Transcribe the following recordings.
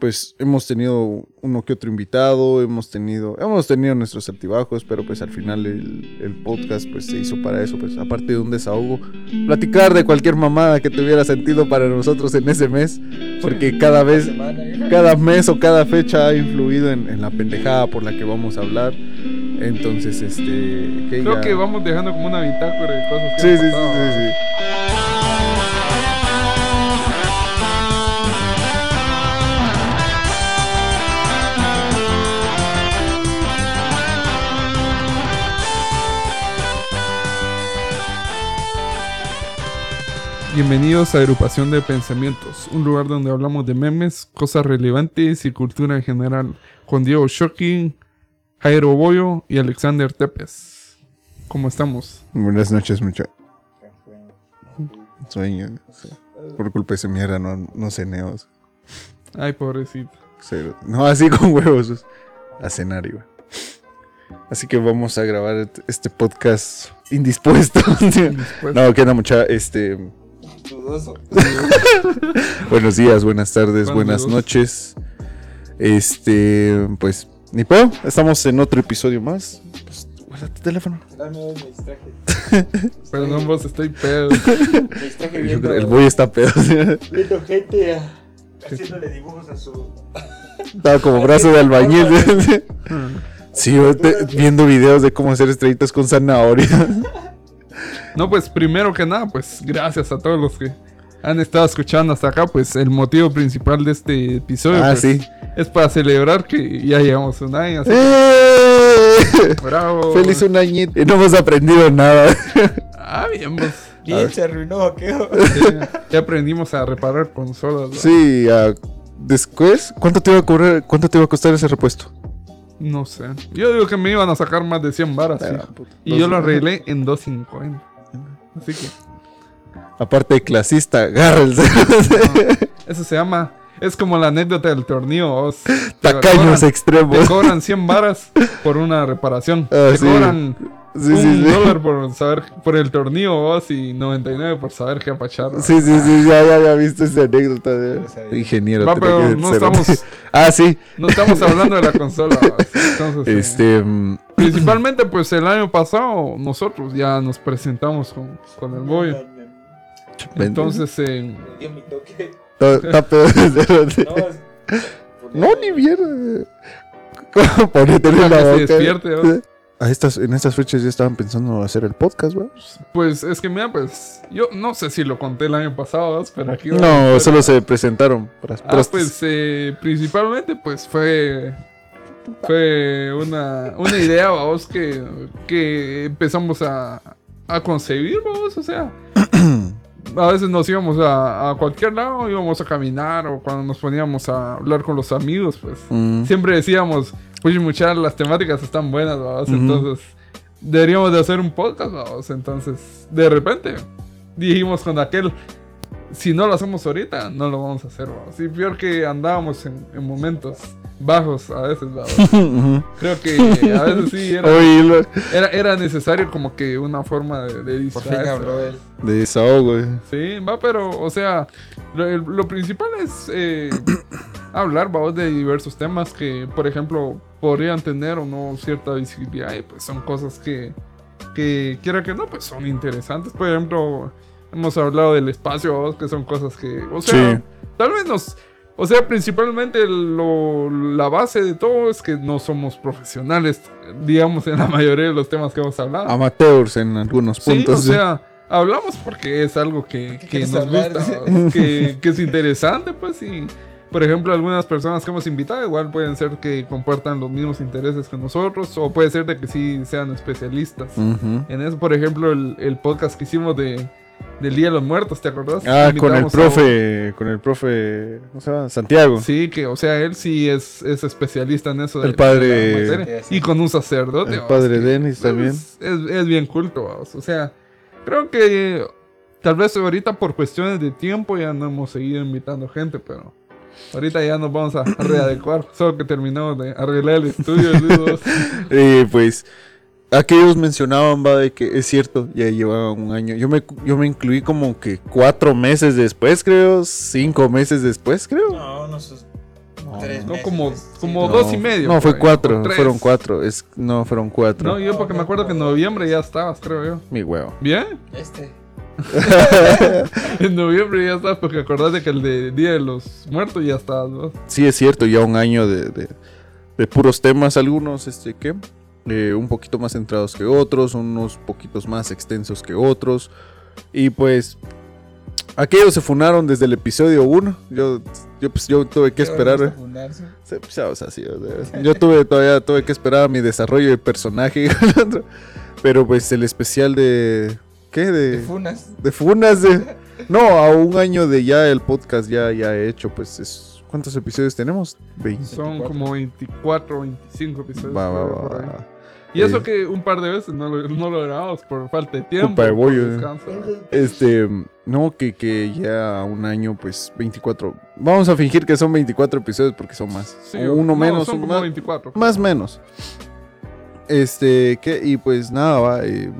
pues hemos tenido uno que otro invitado, hemos tenido, hemos tenido nuestros altibajos, pero pues al final el, podcast pues se hizo para eso, pues aparte de un desahogo, platicar de cualquier mamada que tuviera sentido para nosotros en ese mes, porque cada vez, cada mes o cada fecha ha influido en, la pendejada por la que vamos a hablar. Entonces, este... Creo que vamos dejando como una bitácora de cosas que sí, sí, sí, sí, sí. Bienvenidos a Agrupación de Pensamientos, un lugar donde hablamos de memes, cosas relevantes y cultura en general, con Diego Shocking, Jairo Boyo y Alexander Tepes. ¿Cómo estamos? Buenas noches, mucho. Sueño. Por culpa de esa mierda no, no ceneos. Ay, pobrecito. No, así con huevos. A cenar iba. Así que vamos a grabar este podcast indispuesto. no, queda mucha, este Buenos días, buenas tardes, buenas noches. Este, pues, ni pedo, estamos en otro episodio más. Pues, guarda tu teléfono. Perdón, vos estoy pedo. El boy está pedo. Viendo gente haciéndole dibujos a su. Estaba como brazo de albañil. sí, viendo videos de cómo hacer estrellitas con zanahoria. No, pues primero que nada, pues gracias a todos los que han estado escuchando hasta acá, pues el motivo principal de este episodio ah, pues, sí. es para celebrar que ya llevamos un año. ¡Eh! Bravo. Feliz un añito. Y no hemos aprendido nada. ah, bien, pues. Bien, se arruinó, ¿qué? ya aprendimos a reparar consolas. Sí, después, ¿cuánto te iba a cobrar, cuánto te iba a costar ese repuesto? No sé. Yo digo que me iban a sacar más de 100 varas. Y yo lo arreglé en 250. Así que. Aparte de clasista, agarra eso se llama. Es como la anécdota del torneo. Tacaños extremos. Te cobran 100 varas por una reparación. Ah, te cobran Sí, un dólar por saber por el tornillo vos y 99 por saber qué apachar. Sí, sí, sí, ya, ya había visto esa anécdota de ingeniero. Va, pero no estamos. ah, sí. No estamos hablando de la consola. Entonces, este. Mm, principalmente, pues el año pasado nosotros ya nos presentamos con, con el Boy. Entonces, eh. No, ni mierda. Ponete en la boca. Se despierte, estas, en estas fechas ya estaban pensando hacer el podcast, ¿verdad? Pues es que mira, pues yo no sé si lo conté el año pasado, pero aquí... No, solo se presentaron. Para, ah, pues eh, principalmente pues fue... Fue una, una idea, vamos, que, que empezamos a, a concebir, vamos, o sea... a veces nos íbamos a, a, cualquier lado, íbamos a caminar o cuando nos poníamos a hablar con los amigos, pues. Mm. siempre decíamos, pues muchas las temáticas están buenas, vamos, entonces deberíamos de hacer un podcast, vamos, entonces de repente dijimos con aquel, si no lo hacemos ahorita, no lo vamos a hacer, vamos, y peor que andábamos en, en momentos bajos a veces, Creo que a veces sí era, era, necesario como que una forma de, de distraerse. De desahogo, Sí, va, pero, o sea, lo, principal es eh, hablar, vamos, de diversos temas que, por ejemplo, podrían tener o no cierta visibilidad y pues son cosas que, que quiera que no, pues son interesantes. Por ejemplo, hemos hablado del espacio, que son cosas que, o sea, tal vez nos o sea, principalmente la base de todo es que no somos profesionales, digamos, en la mayoría de los temas que hemos hablado. Amateurs en algunos puntos. Sí, o sea, hablamos porque es algo que, nos gusta, que, es interesante, pues, y por ejemplo, algunas personas que hemos invitado igual pueden ser que compartan los mismos intereses que nosotros, o puede ser de que sí sean especialistas en eso. Por ejemplo, el podcast que hicimos de del Día de los Muertos, ¿te acordás? Ah, con el profe, con el profe, ¿cómo se llama? Santiago. Sí, que, o sea, él sí es, es especialista en eso. El padre. y con un sacerdote. El padre Denis también. Es, bien culto, o sea, creo que tal vez ahorita por cuestiones de tiempo ya no hemos seguido invitando gente, pero ahorita ya nos vamos a readecuar. Solo que terminamos de arreglar el estudio. y pues Aquellos mencionaban, va, de que es cierto, ya llevaban un año. Yo me, yo me incluí como que cuatro meses después, creo. Cinco meses después, creo. No, no sé. Tres No, meses, como, sí. como No, dos y medio. No, fue ahí, cuatro, fueron cuatro. Es, no, fueron cuatro. No, yo porque me acuerdo que en noviembre ya estabas, creo yo. Mi huevo. ¿Bien? Este. En noviembre ya estabas porque acordate que el de Día de los Muertos ya estabas, ¿no? Sí, es cierto, ya un año de, de- de puros temas, algunos, este, ¿qué? Eh, un poquito más centrados que otros, unos poquitos más extensos que otros. Y pues, aquellos se funaron desde el episodio 1. Yo, yo, pues, yo tuve que esperar. ¿eh? Sí, pues, ya, o sea, sí, o sea, yo tuve todavía tuve que esperar a mi desarrollo de personaje. Pero pues el especial de. ¿Qué? De, Funas. de Funas. de- no, a un año de ya el podcast ya, ya hecho, pues es. ¿Cuántos episodios tenemos? 20. Son 24. como 24 25 episodios. Va, va, va. Y eso que un par de veces no lo, no lo grabamos por falta de tiempo. Culpa de bollo, eh. Este, no, que, que ya un año, pues 24. Vamos a fingir que son 24 episodios porque son más. Sí, O uno no, menos, son como más. 24. Más menos. Este, que, y pues nada, va. eh,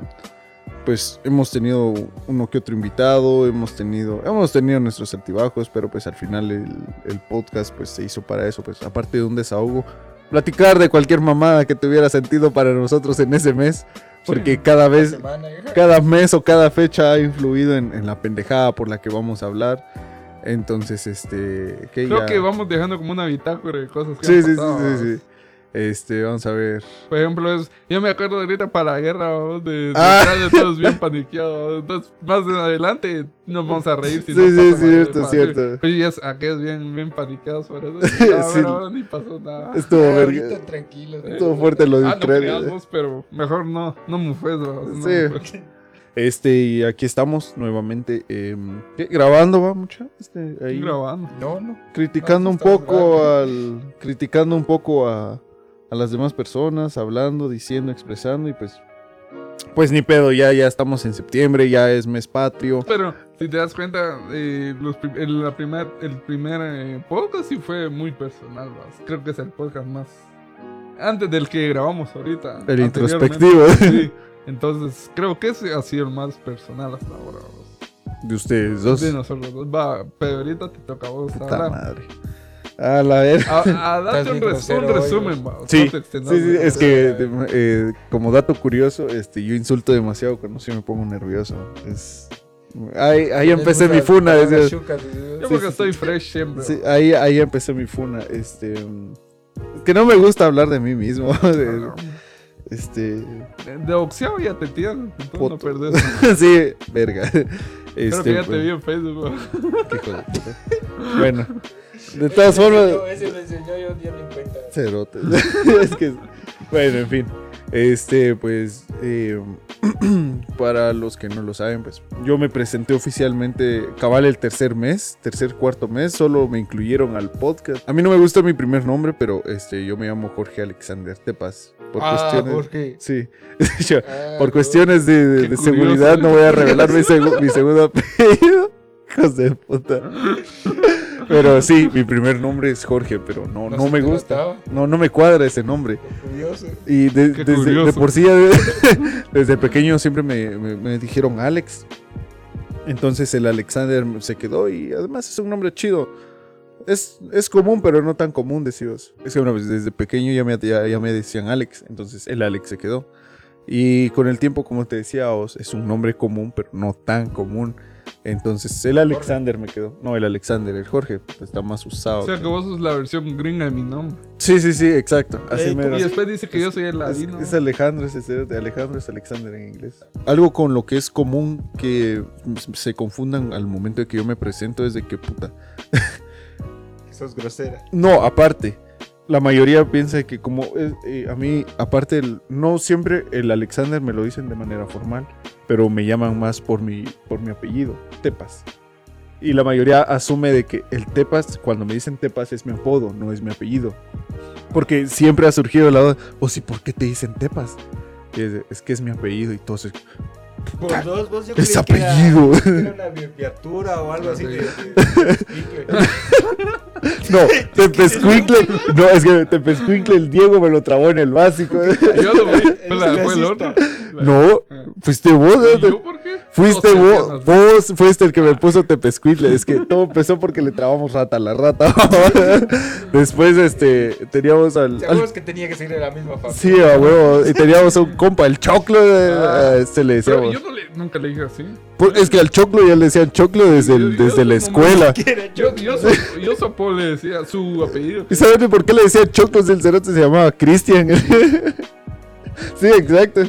pues hemos tenido uno que otro invitado, hemos tenido, hemos tenido nuestros altibajos, pero pues al final el, el podcast pues se hizo para eso, pues aparte de un desahogo, platicar de cualquier mamada que tuviera sentido para nosotros en ese mes, porque cada vez, Semana, cada mes o cada fecha ha influido en, en la pendejada por la que vamos a hablar. Entonces, este, que Creo ya- que vamos dejando como una bitácora de cosas que Sí, han sí, sí, sí, sí. Este, vamos a ver. Por ejemplo, es, yo me acuerdo de ahorita para la guerra, ¿no? de, de Ah. todos bien paniqueados. Entonces, más en adelante nos vamos a reír. Si Sí, no sí, cierto, cierto. Oye, ya es- aquellos bien, bien paniqueados por eso. Ah, Sí. bueno, ni pasó nada. Estuvo verga. tranquilo. Estuvo fuerte lo de Ah, no Ucrania. pero mejor no, no mufes, ¿no? No Sí. Este, y aquí estamos nuevamente ¿qué? grabando, va mucha. Este, ahí, grabando. No, no. criticando No, un poco al, criticando un poco a, a las demás personas, hablando, diciendo, expresando y pues, pues ni pedo, ya, ya estamos en septiembre, ya es mes patrio. Pero si te das cuenta, eh, los el, la primer, el primer eh, podcast sí fue muy personal. ¿vas? Creo que es el podcast más. Antes del que grabamos ahorita. El introspectivo Sí. Entonces, creo que ese ha sido el más personal hasta ahora. ¿vas? de ustedes dos. De nosotros dos. Va, pero ahorita te toca a vos Puta hablar. madre. A la ver. A, a un, bien res- un resumen, va. Sí, no Sí, sí, es que eh, como dato curioso, este, yo insulto demasiado cuando sí me pongo nervioso. Es, ahí, ahí empecé mi funa. decía- Yo Sí, porque estoy fresh siempre. sí, ahí, ahí empecé mi funa. Este, es que no me gusta hablar de mí mismo. de- este, De boxeo ya te tiran, entonces no perdés. sí, verga. Creo Este, que ya te pues, vi en Facebook. qué puta. Bueno, de todas formas. Ese lo enseñó yo, cuenta. Cerotes. es que, bueno, en fin. Este, pues, eh, para los que no lo saben, pues, yo me presenté oficialmente, cabal el tercer mes, tercer, cuarto mes, solo me incluyeron al podcast. A mí no me gusta mi primer nombre, pero este, yo me llamo Jorge Alexander Tepas. Por Ah, cuestiones. Jorge. Sí. Yo, Ah, por cuestiones de, de- de seguridad no voy a revelar mi, segu- mi segundo apellido. Hijos de puta. Pero sí, mi primer nombre es Jorge, pero no, no, me gusta. No, no me cuadra ese nombre. Curioso. Y de- desde de curioso. por sí, de- desde pequeño siempre me, me- me dijeron Alex. Entonces el Alexander se quedó y además es un nombre chido. Es, es común, pero no tan común, decíos. Es que bueno, pues, desde pequeño ya me, ya, ya me decían Alex, entonces el Alex se quedó. Y con el tiempo, como te decía, es un nombre común, pero no tan común. Entonces el Alexander me quedó. No, el Alexander, el Jorge, pues, está más usado. O sea que vos sos la versión gringa de mi nombre. Sí, sí, sí, exacto. Así Ey, mero. Y después dice que yo soy el Es, ladino. es Alejandro, es ese de Alejandro, es Alexander en inglés. Algo con lo que es común que se confundan al momento de que yo me presento es de que puta. Sos grosera. No, aparte, la mayoría piensa que como es- eh, a mí, aparte, el- no siempre el Alexander me lo dicen de manera formal, pero me llaman más por mi, por mi apellido, Tepas. Y la mayoría asume de que el Tepas, cuando me dicen Tepas, es mi apodo, no es mi apellido. Porque siempre ha surgido la duda, o si, ¿por qué te dicen Tepas? Y es, es que es mi apellido y todo eso. Por dos, vos yo Es que era- apellido. que Era una abreviatura o algo así de. de- de- No, Tepescuincle. No, es que Tepescuincle el Diego me lo trabó en el básico. Yo lo vi. Fue, el otro. No, fuiste vos. ¿Y por qué? Fuiste vos, vos fuiste el que me puso Tepescuincle. Es que todo empezó porque le trabamos rata a la rata. Después, este, teníamos al. al- Seguro que tenía que seguir de la misma familia. sí, a huevo. Y teníamos a un compa, el choclo. Ah. este le decíamos. yo no le, nunca le dije así. Por- es que al choclo ya le decían choclo desde, el- Yo- yo desde la escuela. Yo, yo, yo su apodo le decía su apellido. ¿Y saben por qué le decían choclos? El cerote se llamaba Cristian. sí, exacto.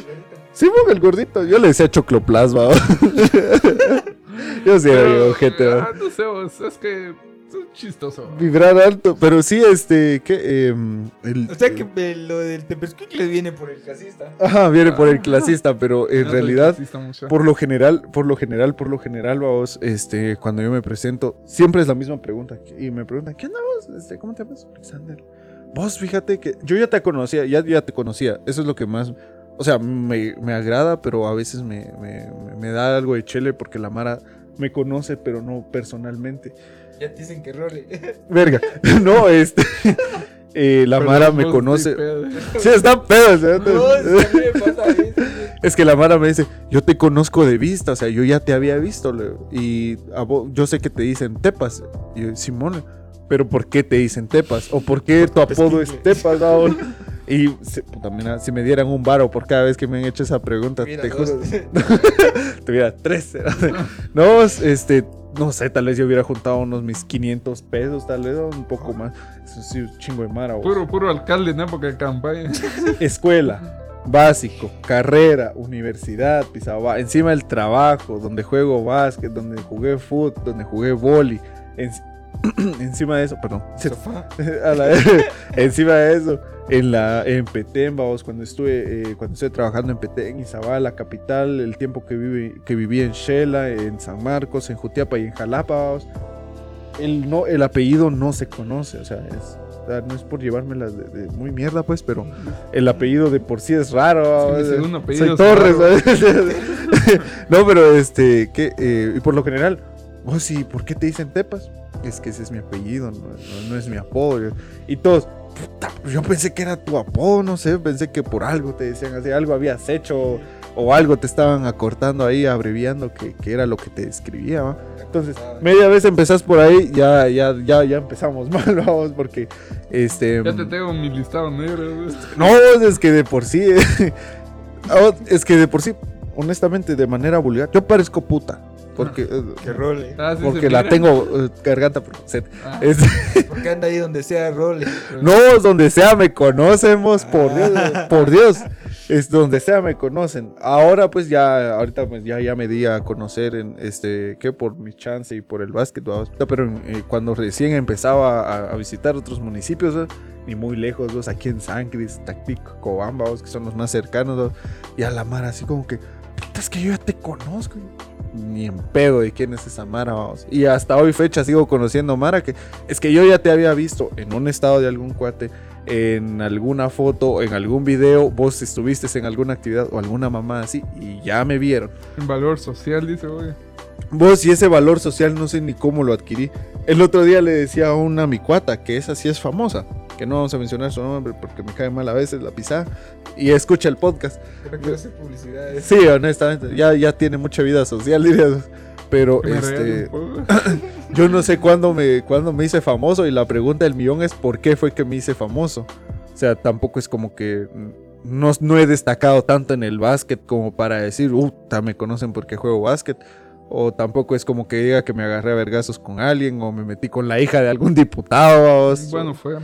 Sí, porque el gordito. Yo le decía chocloplasma. yo sí era ojete. ¿va? ah, no sé, es que es chistoso. Vibrar alto. Pero sí, este. ¿Qué? Em, el- O sea que eh, lo del Tepesquicle viene por el clasista. Ajá, viene por el clasista, pero en No realidad. Por lo general, por lo general, por lo general, vamos, este, cuando yo me presento, siempre es la misma pregunta. Y me preguntan, ¿qué onda vos? Este, ¿Cómo te llamas? Alexander. Vos, fíjate que yo ya te conocía, ya, ya te conocía. Eso es lo que más, o sea, me, me agrada, pero a veces me, me- me- me da algo de chele porque la Mara me conoce, pero no personalmente. Ya te dicen que role. Verga, no, este, eh, la Pero Mara me sí, conoce. pedo. Sí, está pedo. ¿sí? No, me pasa. Es que la Mara me dice, yo te conozco de vista, o sea, yo ya te había visto, le- y a vos- yo sé que te dicen Tepas, y yo, Simón, pero ¿por qué te dicen Tepas? ¿O por qué tu apodo es Tepas ahora? Y se- puta, mira, si me dieran un varo por cada vez que me han hecho esa pregunta, Mira, te juro, tuviera tres. no, este, no sé, tal vez yo hubiera juntado unos mis 500 pesos, tal vez, un poco más. Eso sí, un chingo de Mara. vos. Puro, puro alcalde en época de campaña. Escuela, básico, carrera, universidad, pisaba, encima el trabajo, donde juego básquet, donde jugué fútbol, donde jugué vóley, en- encima de eso, perdón, Sofá. a la- encima de eso, en la en Petén, vamos, cuando estuve eh, cuando estuve trabajando en Petén, Izabal, la capital, el tiempo que viví que viví en Shela, en San Marcos, en Jutiapa y en Jalapa, vamos, el no el apellido no se conoce, o sea, es no es por llevármelas de, de muy mierda, pues, pero el apellido de por sí es raro. Sí, apellido soy es Torres. no, pero este, que y por lo general, oh sí, ¿por qué te dicen Tepas? Es que ese es mi apellido, no, no- no es mi apodo. Y todos, puta, yo pensé que era tu apodo, no sé, pensé que por algo te decían así, algo habías hecho o algo te estaban acortando ahí, abreviando, que, que era lo que te describía, ¿va? Entonces, media vez empezás por ahí, ya, ya, ya, ya empezamos mal, vamos, porque este. Ya te tengo mi listado negro. No, es que de por sí. es que de por sí, honestamente, de manera vulgar, yo parezco puta. Porque, eh, Que role. Ah, sí, porque la tengo eh, garganta por. Ah, Es- Porque anda ahí donde sea role. no, donde sea me conocemos, por Dios, Ah. por Dios. Es donde sea me conocen. Ahora pues ya, ahorita pues ya, ya me di a conocer en este, que por mi chance y por el básquet, pero eh, cuando recién empezaba a, a visitar otros municipios, ni muy lejos, ¿va? aquí en San Cris, Tactic, Cobamba, que son los más cercanos, y a la Mara así como que, puta, es que yo ya te conozco. Ni en pedo de quién es esa Mara, vamos. Y hasta hoy fecha sigo conociendo Mara, que es que yo ya te había visto en un estado de algún cuate, en alguna foto, en algún video, vos estuviste en alguna actividad o alguna mamá así y ya me vieron. En valor social, dice, güey. Vos y ese valor social no sé ni cómo lo adquirí. El otro día le decía a una mi cuata que esa sí es famosa, que no vamos a mencionar su nombre porque me cae mal a veces la pisada y escucha el podcast. Pero quiero hacer publicidades. Sí, honestamente, ya, ya tiene mucha vida social, dirías. Pero Que este, yo no sé cuándo me, cuándo me hice famoso y la pregunta del millón es por qué fue que me hice famoso. O sea, tampoco es como que no, no he destacado tanto en el básquet como para decir, uh, me conocen porque juego básquet. O tampoco es como que diga que me agarré a vergazos con alguien o me metí con la hija de algún diputado. Bueno, fue.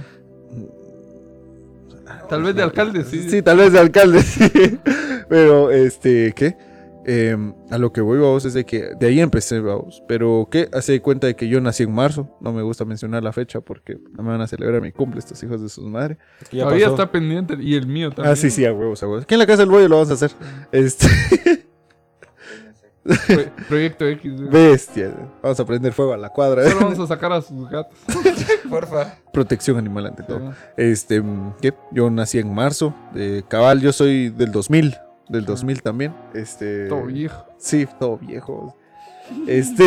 Tal vez de alcalde, sí. Sí, tal vez de alcalde, sí. Pero, este, ¿qué? Em, a lo que voy, vamos, es de que de ahí empecé, vamos. Pero, ¿qué? Hace de cuenta de que yo nací en marzo. No me gusta mencionar la fecha porque no me van a celebrar mi cumple estos hijos de sus madres. Todavía pasó. está pendiente y el mío también. Ah, sí, sí, a huevos, a huevos. Aquí en la casa del bollo lo vamos a hacer. Este, Pro- Proyecto X. bestia. Vamos a prender fuego a la cuadra. Solo vamos a sacar a sus gatos. Porfa. Protección animal ante todo. Sí. Este, mm, ¿qué? Yo nací en marzo. De cabal, yo soy del 2000. Del 2000 también. Este. Todo viejo. Sí, todo viejo. Este,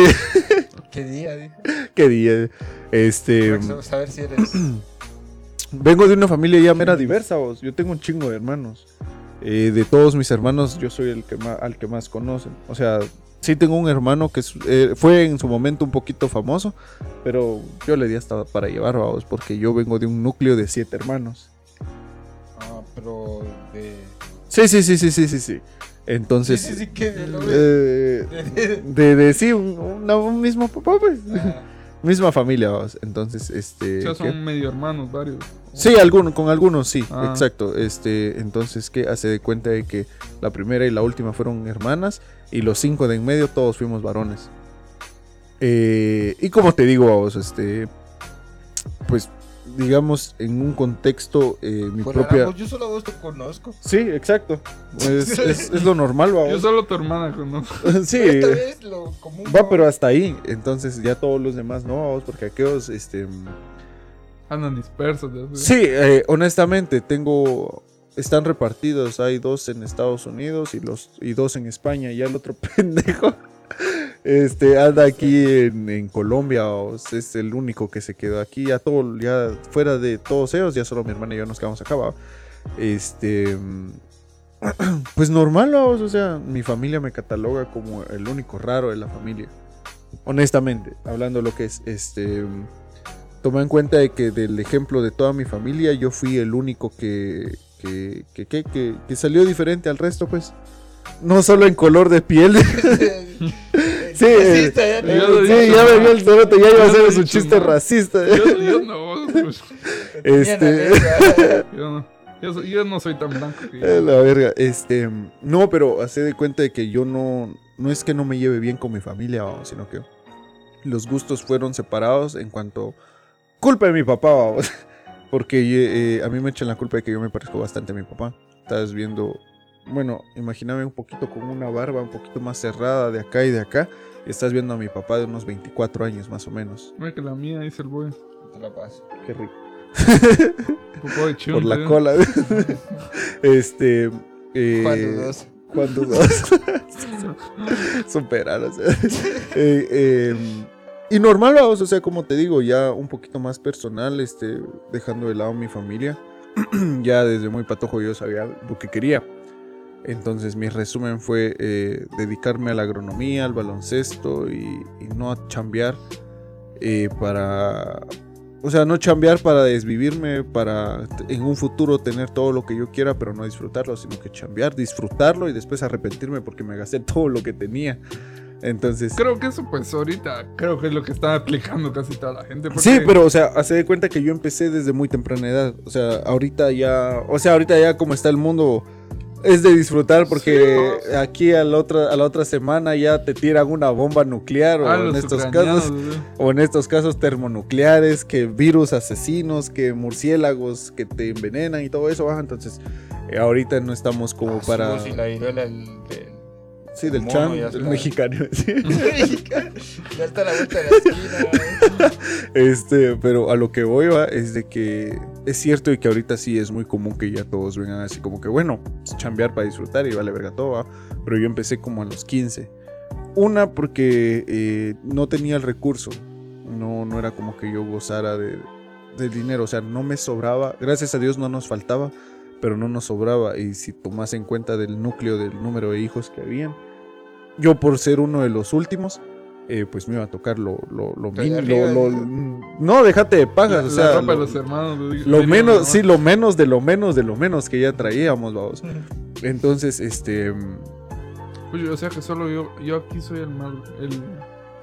¿Qué día? qué día. Este, Para saber si eres. vengo de una familia ya mera diversa, vos. Yo tengo un chingo de hermanos. Eh, de todos mis hermanos, yo soy el que más, al que más conocen. O sea, sí tengo un hermano que eh, fue en su momento un poquito famoso, pero yo le di hasta para llevar, vamos, porque yo vengo de un núcleo de siete hermanos. Ah, pero de. Sí, sí, sí, sí, sí, sí, sí. Sí, Entonces, sí, sí, que de lo eh, de, de sí, un, una- un mismo papá, pues. Ah, Misma familia. Entonces, este. O sea, ¿qué? son medio hermanos varios. Sí, algunos, con algunos sí, Ah. exacto. Este, entonces que hace de cuenta de que la primera y la última fueron hermanas y los cinco de en medio todos fuimos varones. Eh, y como te digo, vos, este, pues, digamos en un contexto eh, mi bueno, propia. Ramos, yo solo a vos te conozco. Sí, exacto. Es, es- es lo normal, Yo vamos. solo tu hermana conozco. Sí. Esta vez lo común. Va, ¿no? pero hasta ahí. Entonces ya todos los demás no, vamos, porque aquellos, este. Andan dispersos. Sí, eh, honestamente, tengo. Están repartidos. Hay dos en Estados Unidos y los y dos en España. Y el otro pendejo. Este anda aquí en, en Colombia. o es el único que se quedó aquí. Ya todo, ya fuera de todos ellos, ya solo mi hermana y yo nos quedamos acá. ¿va? Este. Pues normal, vamos, o sea, mi familia me cataloga como el único raro de la familia. Honestamente, hablando lo que es, este, toma en cuenta de que del ejemplo de toda mi familia, yo fui el único que, que, que- que salió diferente al resto, pues. No solo en color de piel. Sí, eh, ya, ¿no? sí, me vio el cerote, ya iba a hacer su chiste ¿no? racista. Yo, yo no, pues, la Este. yo no. Yo, soy- yo no soy tan blanco. que- Eh, La verga, este, no, pero hace de cuenta de que yo no, no es que no me lleve bien con mi familia, vamos, sino que los gustos fueron separados en cuanto, culpa de mi papá, vamos, porque eh, a mí me echan la culpa de que yo me parezco bastante a mi papá. Estás viendo, bueno, imagíname un poquito con una barba un poquito más cerrada de acá y de acá, y estás viendo a mi papá de unos 24 años más o menos. Mira que la mía dice el boy. Te la paso. Qué rico. De chunta, Por la ¿eh? cola. este... eh, Cuando dos. Cuando dos. Superar, o sea. Eh, eh, y normal, vamos, o sea, como te digo, ya un poquito más personal, este, dejando de lado mi familia. ya desde muy patojo yo sabía lo que quería. Entonces mi resumen fue eh, dedicarme a la agronomía, al baloncesto y, y no a chambear eh, para... O sea, no chambear para desvivirme, para en un futuro tener todo lo que yo quiera, pero no disfrutarlo, sino que chambear, disfrutarlo y después arrepentirme porque me gasté todo lo que tenía. Entonces... Creo que eso, pues, ahorita, creo que es lo que está aplicando casi toda la gente. porque- Sí, pero, o sea, hace de cuenta que yo empecé desde muy temprana edad. O sea, ahorita ya. O sea, ahorita ya como está el mundo. Es de disfrutar porque aquí a la, otra, a la otra semana ya te tiran una bomba nuclear o Ah, en estos casos o en estos casos termonucleares, que virus asesinos, que murciélagos que te envenenan y todo eso. ah, Entonces, eh, ahorita no estamos como Ah, para sí, la viruela del. del- sí del chan, del mexicano. sí. ya está la vuelta de la esquina. Este, pero a lo que voy va es de que es cierto y que ahorita sí es muy común que ya todos vengan así como que bueno, es chambear para disfrutar y vale verga todo, pero yo empecé como a los 15. Una porque eh, no tenía el recurso, no, no era como que yo gozara de, dinero, o sea, no me sobraba, gracias a Dios no nos faltaba, pero no nos sobraba. Y si tomas en cuenta del núcleo del número de hijos que habían, yo por ser uno de los últimos, eh, pues me iba a tocar lo, lo, lo De mínimo. arriba, lo- sí. lo- no, déjate de pagas. La, o sea, la ropa lo, de los hermanos. Lo, menos, ¿no? sí, lo menos de lo menos de lo menos que ya traíamos, vamos. Entonces, este. Oye, o sea que solo yo, yo aquí soy el mal, el,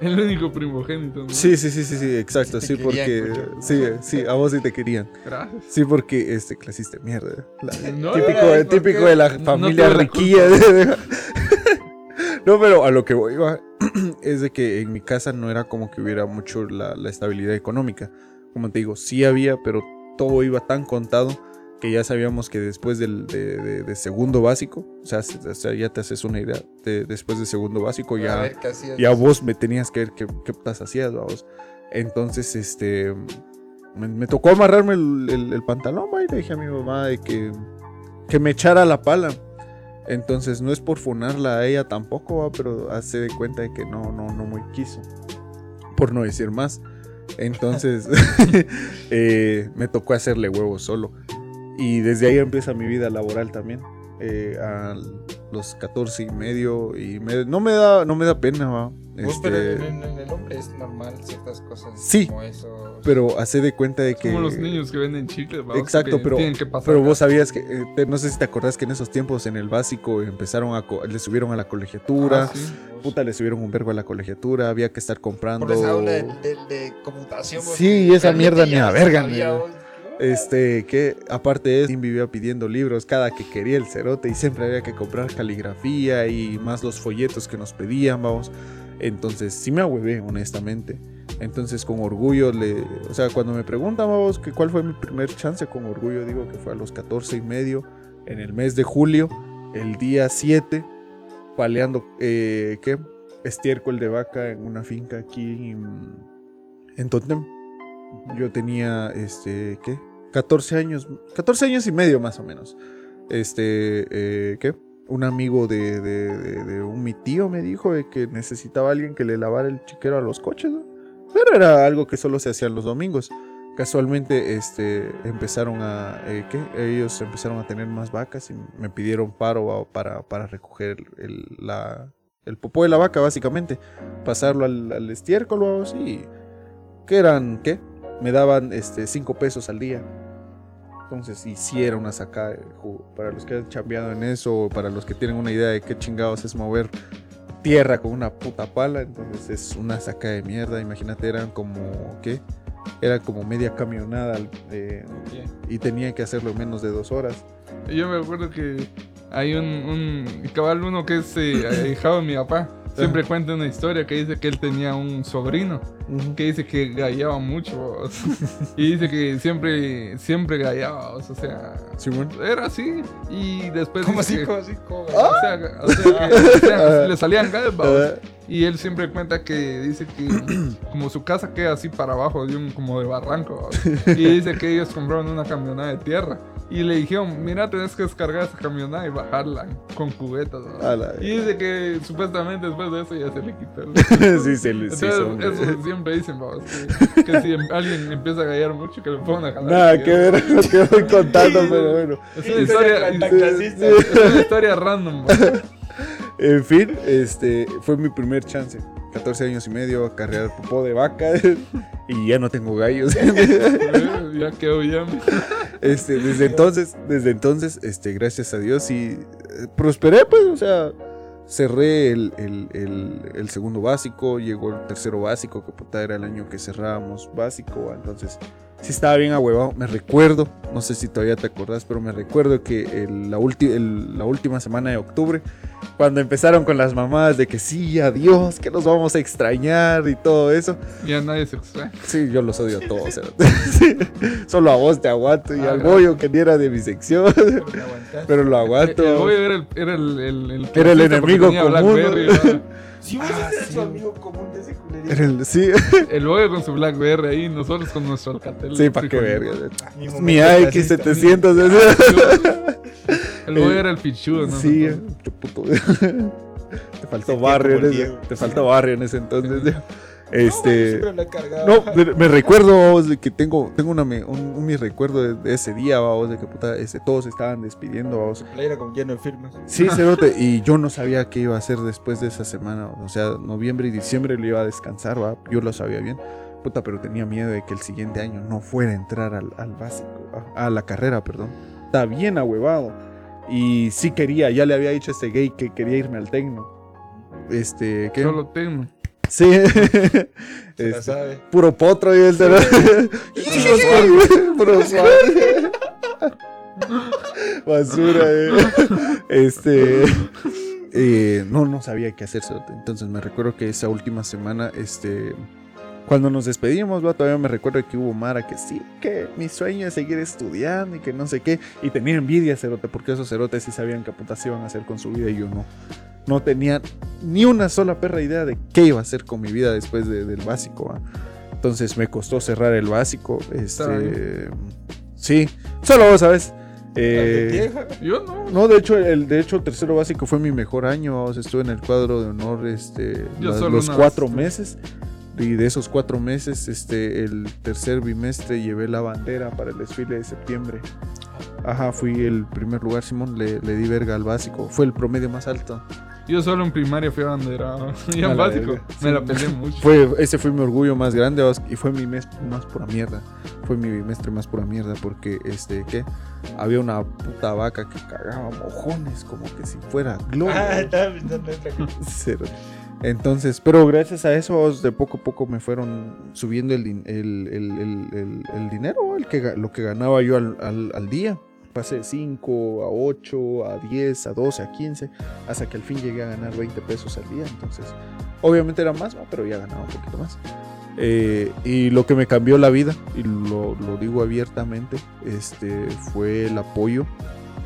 el único primogénito. ¿no? Sí, sí, sí, sí, sí, exacto. Te Sí, querían, porque. Sí, sí, a vos sí te querían. Gracias. Sí, porque este clasista de mierda. La- No, típico ay, eh, ¿por típico de la No familia riquilla. no, pero a lo que voy va, es de que en mi casa no era como que hubiera mucho la, la estabilidad económica. Como te digo, sí había, pero todo iba tan contado que ya sabíamos que después del, de, de- de segundo básico, o sea, se- o sea, ya te haces una idea, de- después de segundo básico ya ver ya vos me tenías que ver qué, qué putas hacías. Entonces, este. Me, me tocó amarrarme el, el- el pantalón, va, y le dije a mi mamá de que, que me echara la pala. Entonces no es por funarla a ella tampoco, va, pero hace de cuenta de que no, no, no muy quiso. Por no decir más. Entonces eh, me tocó hacerle huevo solo. Y desde ahí empieza mi vida laboral también. Eh, a los 14 y medio. Y me- no, me da, no me da pena, va. Vos, pero Este, en, en el hombre es normal ciertas cosas Sí. como eso. pero hace de cuenta de que... Como los niños que venden chicles, vamos, Exacto, que pero, tienen que pasar pero acá. vos sabías que, eh, te- no sé si te acordás que en esos tiempos en el básico empezaron a, co- le subieron a la colegiatura, Ah, sí. puta, le subieron un verbo a la colegiatura, había que estar comprando... Por esa aula de, de, de computación. Sí, esa mierda ni a verga, ni-. Este, que aparte de eso, vivía pidiendo libros cada que quería el cerote y siempre había que comprar caligrafía y más los folletos que nos pedían, vamos. Entonces, sí me ahuevé, honestamente. Entonces, con orgullo, le, o sea, cuando me preguntan, vamos, que cuál fue mi primer chance, con orgullo digo que fue a los 14 y medio, en el mes de julio, el día 7, paleando, eh, ¿qué? Estiércol de vaca en una finca aquí en, en. Yo tenía, este, ¿qué? 14 años, 14 años y medio más o menos. Este, eh, ¿qué? Un amigo de, de, un mi tío me dijo de que necesitaba alguien que le lavara el chiquero a los coches. Pero era algo que solo se hacía los domingos. Casualmente, este, empezaron a, eh. Ellos empezaron a tener más vacas y me pidieron paro para, para recoger el, la, el popó de la vaca, básicamente. Pasarlo al, al estiércol, vamos, y... ¿Qué eran? ¿Qué? me daban este 5 pesos al día. Entonces, y si era una sacada de jugo. Para los que han chambeado en eso, o para los que tienen una idea de qué chingados es mover tierra con una puta pala, entonces es una saca de mierda. Imagínate, eran como, ¿qué? Era como media camionada eh, y tenía que hacerlo en menos de dos horas. Yo me acuerdo que hay un, un cabal uno que es eh, ahijado de mi papá. Siempre cuenta una historia que dice que él tenía un sobrino que dice que gallaba mucho y dice que siempre siempre gallaba o sea Simón. era así y después ¿Cómo así? que- ¿Cómo así? ¿Cómo? o sea, o sea que, o sea, le salían gallos vos. y él siempre cuenta que dice que como su casa queda así para abajo de un como de barranco y dice que ellos compraron una camioneta de tierra y le dijeron mira tenés que descargar esa camioneta y bajarla con cubetas vos". A la- y dice que supuestamente después de eso ya se le quitó el sí, se le entonces, eso siempre dicen, vamos, que, que si alguien empieza a gallar mucho, que le pongan a jalar. Nada que ver lo que voy contando, pero bueno. Es una historia, es, una historia random, vamos. En fin, este fue mi primer chance. 14 años y medio, a carrear popó de vaca y ya no tengo gallos. Ya quedó bien. Este, desde entonces, desde entonces, este, gracias a Dios y eh, prosperé, pues, o sea, cerré el, el- el- el segundo básico, llegó el tercero básico, que puta era el año que cerrábamos básico, entonces sí estaba bien ahuevado. Me recuerdo, no sé si todavía te acordás, pero me recuerdo que el- la, ulti- el- la última semana de octubre, cuando empezaron con las mamadas de que sí, adiós, que nos vamos a extrañar y todo eso. Ya nadie se extraña. Sí, yo los odio a todos. ¿eh? Sí, Solo a vos te aguanto y Ah, al bollo que ni era de mi sección, Pero lo aguanto. el era el, era el, el, el Era el clasista porque enemigo común. Si vos Ah, eres sí. su amigo común de ese sí, El Boy con su Blackberry ahí, nosotros con nuestro Alcatel. sí, para qué verga. Mi momento Mi clasista. AX700. El Eh, era el pichudo, ¿no? Sí, qué puto. Te faltó barrio en ese, te faltó barrio en ese entonces. No, Este, no, me, recuerdo vamos, de que tengo, tengo una, un, un mi recuerdo de, de ese día, vamos, de que puta, este, todos estaban despidiendo, vamos. Playera con lleno de firmas. Sí, cerote, y yo no sabía qué iba a hacer después de esa semana. O sea, noviembre y diciembre lo iba a descansar, ¿va? Yo lo sabía bien. Puta, pero tenía miedo de que el siguiente año no fuera a entrar al, al básico, a, a la carrera, perdón. Está bien ahuevado. Y sí quería, ya le había dicho a este gay que quería irme al tecno. Este, ¿qué? Solo tengo. Sí. Se la Este, sabe. puro potro y el cerote. Puro suave. Basura, eh. Este. eh, no, no sabía qué hacer. cerote. Entonces me recuerdo que esa última semana, este. Cuando nos despedimos, va, todavía me recuerdo que hubo Mara que sí, que mi sueño es seguir estudiando y que no sé qué. Y tenía envidia, cerote, porque esos cerotes sí sabían qué putas iban a hacer con su vida y yo no. No tenía ni una sola perra idea de qué iba a hacer con mi vida después de- del básico. ¿va? Entonces me costó cerrar el básico. Este, sí, solo vos sabes. Eh, Vieja. Yo no. no, de hecho, el de hecho, tercero básico fue mi mejor año. vamos, Estuve en el cuadro de honor este, los cuatro vez. meses. Y de esos cuatro meses, este, el tercer bimestre llevé la bandera para el desfile de septiembre. Ajá, fui el primer lugar, Simón. Le, le di verga al básico. Fue el promedio más alto. Yo solo en primaria fui abanderado. Y A en básico me Sí. la peleé mucho. Fue, ese fue mi orgullo más grande y fue mi mes más pura mierda. Fue mi bimestre más pura mierda porque, este, ¿qué? Había una puta vaca que cagaba mojones como que si fuera globo. Ah. Cero. Entonces, pero gracias a eso, de poco a poco me fueron subiendo el, el, el- el- el- el dinero, el que, lo que ganaba yo al, al- al día. Pasé de 5 a 8, a 10, a 12, a 15, hasta que al fin llegué a ganar 20 pesos al día. Entonces, obviamente era más, pero ya ganaba un poquito más. Eh, y lo que me cambió la vida, y lo, lo digo abiertamente, este, fue el apoyo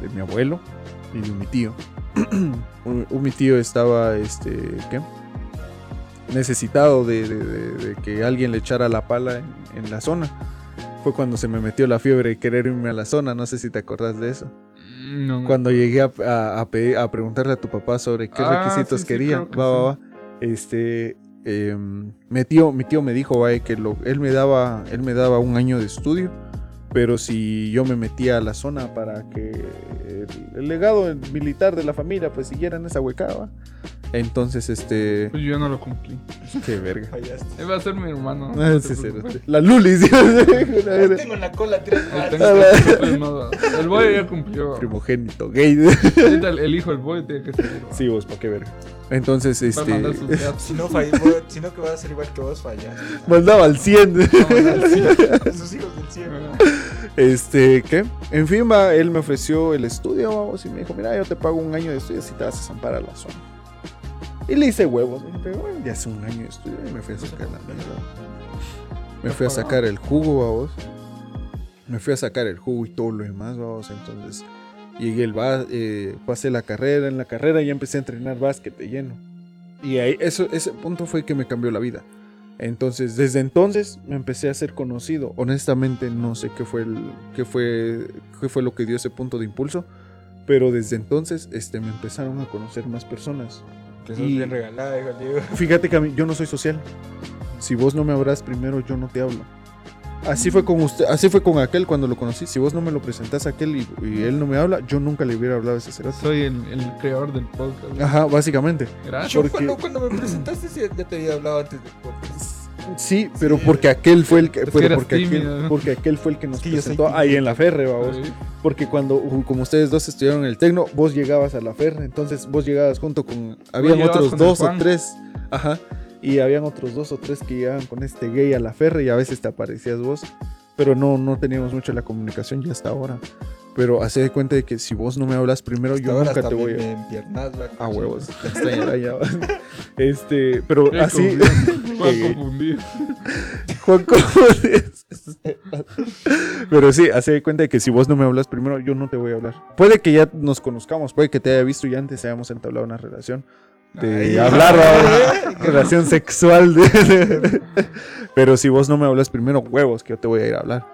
de mi abuelo y de mi tío. un, un- mi tío estaba, este, ¿qué? Necesitado de, de- de- de que alguien le echara la pala en, en la zona. Fue cuando se me metió la fiebre de querer irme a la zona, no sé si te acordás de eso. Mm, No, Cuando llegué a, a- a pedir- a preguntarle a tu papá sobre qué Ah, requisitos sí, quería, que va, va, sí. va. Este, em, mi tío, mi tío me dijo, vaya, que lo- él me daba, él me daba un año de estudio, pero si yo me metía a la zona para que el, el legado militar de la familia, pues siguiera en esa huecada, entonces, este, Pues yo no lo cumplí. qué verga. Fallaste. Él va a ser mi hermano. Ah, no te cero, preocupes. La Luli, sí. Tengo en la cola tres más. Ah. El boy ya cumplió. primogénito gay. Ahorita el, hijo del boy tiene que seguir. va. sí, vos, pa' qué verga. Entonces, este. Si no, fallé, vos- si no que vas a ser igual que vos, fallaste. mandaba al 100. Va a mandar sus- hijos del cielo. Este, ¿qué? En fin, va, él me ofreció el estudio, vamos, y me dijo, mira, yo te pago un año de estudio si te vas a zampar a la zona. Y le hice huevos, ¿no? Pero, bueno, ya hace un año de estudio y me fui a sacar la mierda. Me fui a sacar el jugo, vamos. Me fui a sacar el jugo y todo lo demás, vamos. Entonces, llegué el eh, pasé la carrera, en la carrera ya empecé a entrenar básquet de lleno. Y ahí, eso, ese punto fue que me cambió la vida. Entonces, desde entonces me empecé a ser conocido. Honestamente, no sé qué fue, el, qué fue, qué fue lo que dio ese punto de impulso. Pero desde entonces este, me empezaron a conocer más personas. Que sos Y- bien regalada, hijo. Fíjate que a mí, yo no soy social. Si vos no me hablas primero, yo no te hablo. Así fue con usted, así fue con aquel cuando lo conocí. Si vos no me lo presentás a aquel y, y él no me habla, yo nunca le hubiera hablado a ese cerote. Soy el, el creador del podcast. Ajá, básicamente. Gracias. Yo porque- cuando, cuando me presentaste sí, ya te había hablado antes del podcast. Sí, pero Sí, porque aquel fue el que, Es pero porque, tímido, aquel, ¿no? porque aquel fue el que nos presentó ahí en la Ferre, vamos. Sí. Porque cuando, uh, como ustedes dos estudiaron en el Tecno, vos llegabas a la Ferre, entonces vos llegabas junto con, habían otros con dos o tres, ajá, y habían otros dos o tres que llegaban con este gay a la Ferre y a veces te aparecías vos, pero no, no teníamos mucho la comunicación ya hasta ahora. Pero hace de cuenta de que si vos no me hablas primero, yo Hasta ahora nunca te voy a... empiernas, la A cochina. huevos. Este, pero Qué así... Juan confundido. Juan. Pero sí, hace de cuenta de que si vos no me hablas primero, yo no te voy a hablar. Puede que ya nos conozcamos, puede que te haya visto y antes hayamos entablado una relación de Ay, hablar, ¿va? relación sexual. de- Pero si vos no me hablas primero, huevos, que yo te voy a ir a hablar.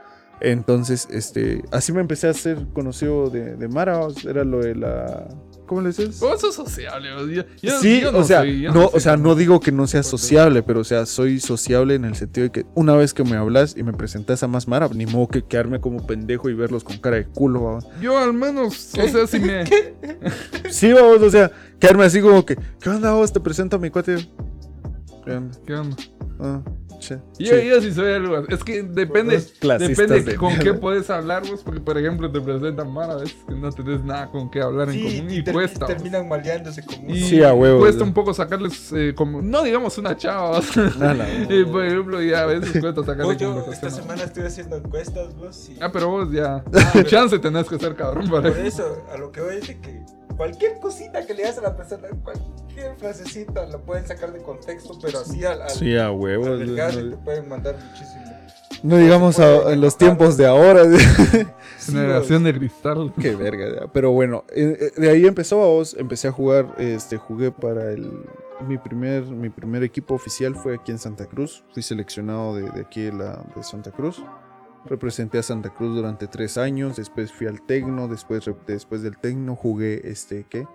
Entonces, este, así me empecé a ser conocido de, de Mara, era lo de la... ¿Cómo le dices? Vos sos sociable. Yo, yo- sí, yo no o sea, soy- no, o sea, no digo que no sea sociable, pero o sea, soy sociable en el sentido de que una vez que me hablas y me presentas a más Mara, ni modo que quedarme como pendejo y verlos con cara de culo, ¿va? Yo al menos, o sea, si me... Sí, vamos, o sea, quedarme así como que, ¿qué onda vos? Te presento a mi cuate. ¿Qué onda? ¿Qué onda? Ah, che, Yo, yo sí soy algo. Es que depende. Depende de con mierda. qué puedes hablar vos. Porque, por ejemplo, te presentan Mara. A veces que no tenés nada con qué hablar en Sí, común. Y ter- cuesta. terminan maleándose como Y Sí, a huevo, Cuesta ya. un poco sacarles, eh, como, no digamos una chava. Ah, la- Y, por ejemplo, ya a veces cuesta sacarle yo esta semana estuve haciendo encuestas, vos, y Ah, pero vos ya. pero- Chance tenés que ser cabrón para por eso. eso, a lo que voy es de que cualquier cosita que le hagas a la persona, cualquier frasecita, lo pueden sacar de contexto, pero así al, al, Sí, a al delgado no- te pueden mandar muchísimo. No digamos a- en los tiempos de ahora. Sí, Generación de cristal. Qué verga, ya. pero bueno, eh, eh, de ahí empezó vos, empecé a jugar, este, jugué para el, mi primer, mi primer equipo oficial fue aquí en Santa Cruz, fui seleccionado de, de aquí la, de Santa Cruz, representé a Santa Cruz durante tres años, después fui al Tecno, después, después del Tecno jugué este, ¿qué?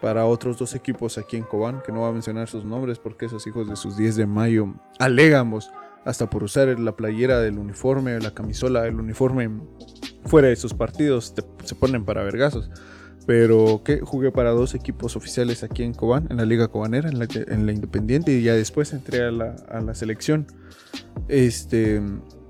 Para otros dos equipos aquí en Cobán, que no voy a mencionar sus nombres porque esos hijos de sus 10 de mayo alegamos hasta por usar la playera del uniforme, la camisola del uniforme fuera de sus partidos, se ponen para vergazos. Pero que jugué para dos equipos oficiales aquí en Cobán, en la Liga Cobanera, en la, en la Independiente, y ya después entré a la, a la selección. Este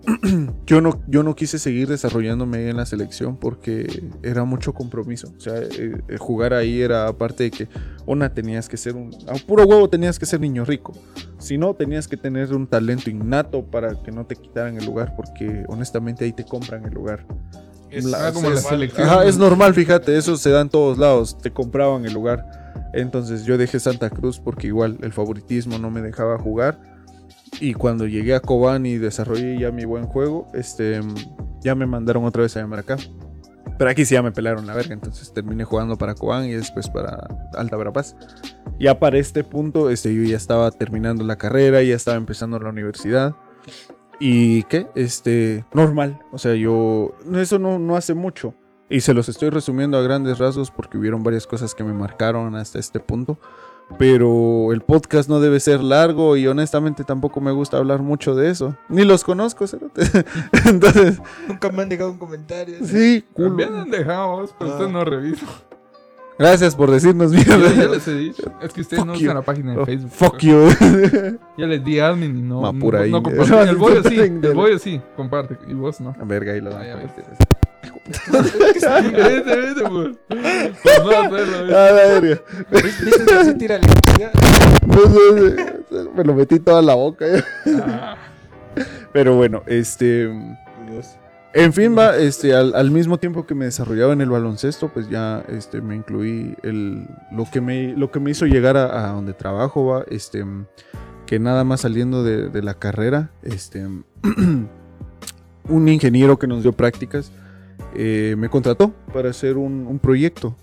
yo no, yo no quise seguir desarrollándome en la selección porque era mucho compromiso. O sea, eh, eh, jugar ahí era aparte de que, una, tenías que ser un. A puro huevo tenías que ser niño rico. Si no, tenías que tener un talento innato para que no te quitaran el lugar porque honestamente ahí te compran el lugar. Es, como la selección. es normal, fíjate, eso se da en todos lados. Te compraban el lugar. Entonces yo dejé Santa Cruz porque igual el favoritismo no me dejaba jugar y cuando llegué a Cobán y desarrollé ya mi buen juego, este, ya me mandaron otra vez a llamar acá. Pero aquí sí ya me pelaron la verga, entonces terminé jugando para Cobán y después para Alta Verapaz. Ya para este punto, este, yo ya estaba terminando la carrera, ya estaba empezando la universidad. ¿Y qué? Este, normal. O sea, yo, eso no, no hace mucho. Y se los estoy resumiendo a grandes rasgos porque hubieron varias cosas que me marcaron hasta este punto pero el podcast no debe ser largo y honestamente tampoco me gusta hablar mucho de eso. Ni los conozco, Entonces. Nunca me han dejado un comentario. Sí, culo. Me han dejado, pero usted no reviso. Gracias por decirnos bien. Ya, les he dicho. Es que ustedes no usan la página de oh, Facebook. fuck you. ya les di admin y no. Ma, pura no, no El bollo sí. El bollo sí. Comparte. Y vos no. Verga, ahí lo dan. vete, vete, pues. Pues no hacerlo. A la verga. ¿Viste se tira Me lo metí toda la boca. Ah. Pero bueno, este. En fin, va, este, al, mismo tiempo que me desarrollaba en el baloncesto, pues ya este, me incluí el, lo, que me, lo que me hizo llegar a, donde trabajo, va, este, que nada más saliendo de, la carrera, este, un ingeniero que nos dio prácticas eh, me contrató para hacer un, proyecto.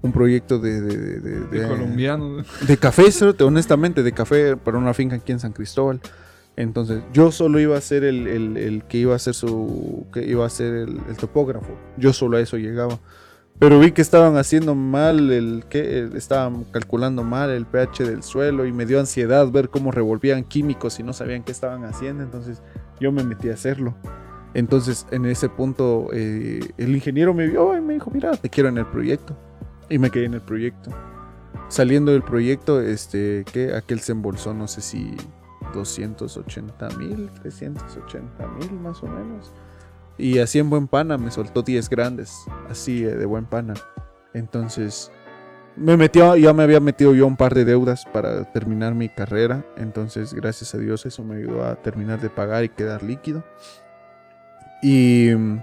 Un proyecto de... De, de, colombiano. De café, honestamente, de café para una finca aquí en San Cristóbal. Entonces, yo solo iba a ser el, que iba a ser su. que iba a ser el, topógrafo. Yo solo a eso llegaba. Pero vi que estaban haciendo mal el que estaban calculando mal el pH del suelo y me dio ansiedad ver cómo revolvían químicos y no sabían qué estaban haciendo. Entonces, yo me metí a hacerlo. Entonces, en ese punto, eh, el ingeniero me vio y me dijo: Mira, te quiero en el proyecto. Y me quedé en el proyecto. Saliendo del proyecto, este, que aquel se embolsó, no sé si 280 mil, 380 mil más o menos. Y así en buen pana me soltó 10 grandes, así eh, de buen pana. Entonces me metió, ya me había metido yo un par de deudas para terminar mi carrera. Entonces gracias a Dios eso me ayudó a terminar de pagar y quedar líquido. Y mm,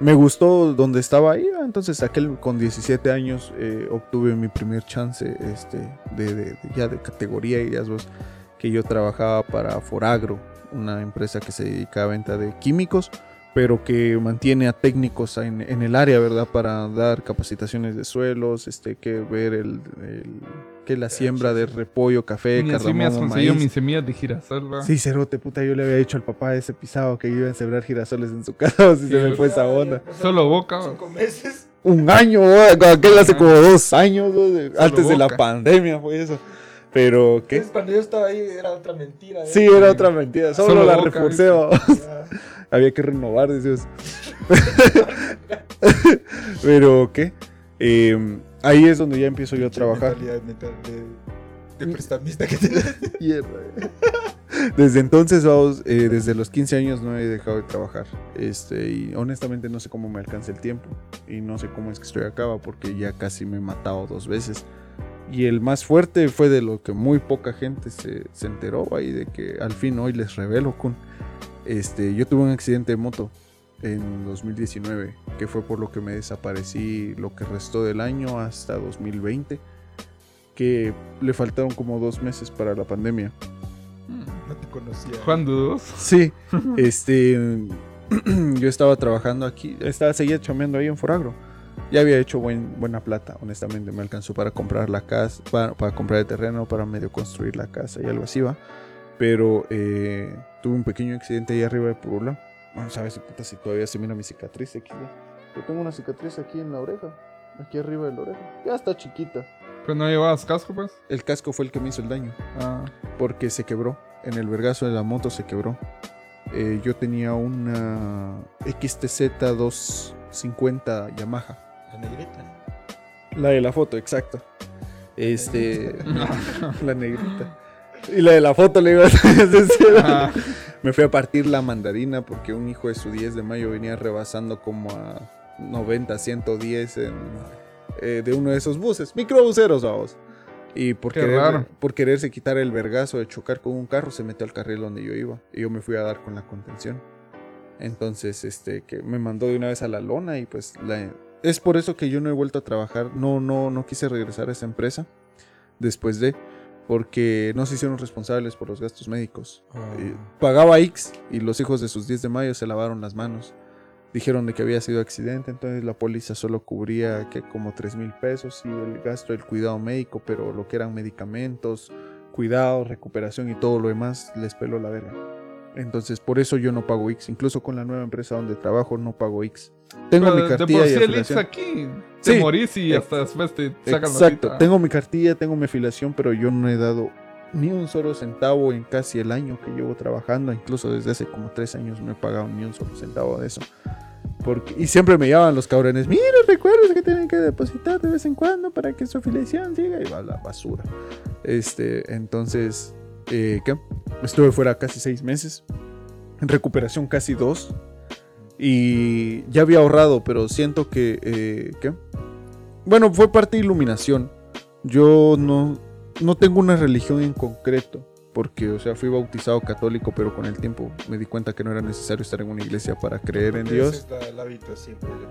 me gustó donde estaba ahí. Entonces aquel con 17 años eh, obtuve mi primer chance este, de, ya de categoría y ya vos que yo trabajaba para Foragro, una empresa que se dedica a venta de químicos, pero que mantiene a técnicos en, el área, ¿verdad? Para dar capacitaciones de suelos, este, que ver el, que la siembra de repollo, café, cardamomo, así me has conseguido mis semillas de girasol, ¿verdad? Sí, cerote, puta, yo le había dicho al papá de ese pisado que iba a sembrar girasoles en su casa, si se me fue esa onda. Solo boca. Cinco meses. Un año, aquel hace como dos años, antes de la pandemia fue eso. Pero, ¿qué? cuando yo estaba ahí era otra mentira. ¿eh? Sí, era otra mentira. Solo, la reforcé. Había que renovar, decías. Pero, ¿qué? Em, ahí es donde ya empiezo yo a trabajar. De, de, prestamista que Desde entonces, vamos, eh, desde los 15 años no he dejado de trabajar. Este, y honestamente no sé cómo me alcanza el tiempo. Y no sé cómo es que estoy acá, porque ya casi me he matado dos veces. Y el más fuerte fue de lo que muy poca gente se, se enteró ahí, de que al fin hoy les revelo con... Este, yo tuve un accidente de moto en 2019, que fue por lo que me desaparecí lo que restó del año hasta 2020, que le faltaron como dos meses para la pandemia. No te conocía. Juan Dudos. Sí, este, yo estaba trabajando aquí, estaba seguía chameando ahí en Foragro ya había hecho buena plata, honestamente. Me alcanzó para comprar la casa, para, comprar el terreno, para medio construir la casa y algo así va. Pero eh, tuve un pequeño accidente ahí arriba de Purula. Bueno, sabes, puta, si todavía se mira mi cicatriz aquí. Yo tengo una cicatriz aquí en la oreja. Aquí arriba de la oreja. Ya está chiquita. Pero no llevabas casco, pues. El casco fue el que me hizo el daño. Ah, Porque se quebró. En el vergazo de la moto se quebró. Eh, yo tenía una XTZ 250 Yamaha. La negrita. La de la foto, exacto. Este. la negrita. Y la de la foto le iba a decir. Ah, Me fui a partir la mandarina porque un hijo de su 10 de mayo venía rebasando como a 90, 110 en, eh, de uno de esos buses, microbuseros, vamos. Y por, Qué querer- raro. por quererse quitar el vergazo de chocar con un carro, se metió al carril donde yo iba. Y yo me fui a dar con la contención. Entonces, este, que me mandó de una vez a la lona y pues la- es por eso que yo no he vuelto a trabajar. No, no, no quise regresar a esa empresa después de, porque no se hicieron responsables por los gastos médicos. Eh, pagaba X y los hijos de sus 10 de mayo se lavaron las manos. Dijeron de que había sido accidente, entonces la póliza solo cubría que como 3 mil pesos y el gasto del cuidado médico, pero lo que eran medicamentos, cuidado, recuperación y todo lo demás les peló la verga. Entonces por eso yo no pago X, incluso con la nueva empresa donde trabajo no pago X. Tengo pero mi de cartilla por y sí el afiliación. aquí te Sí. morís y Eh, hasta después te sacan la Exacto, cita. tengo mi cartilla, tengo mi afiliación, pero yo no he dado ni un solo centavo en casi el año que llevo trabajando, incluso desde hace como tres años no he pagado ni un solo centavo de eso. Porque, y siempre me llaman los cabrones, mira, recuerdos que tienen que depositar de vez en cuando para que su afiliación siga y va a la basura. Este, entonces, eh. Estuve fuera casi seis meses, en recuperación casi dos, y ya había ahorrado, pero siento que, eh, ¿qué? Bueno, fue parte de iluminación. Yo no, no tengo una religión en concreto. Porque, o sea, fui bautizado católico, pero con el tiempo me di cuenta que no era necesario estar en una iglesia para creer en Dios. Ese es la- el hábito siempre de.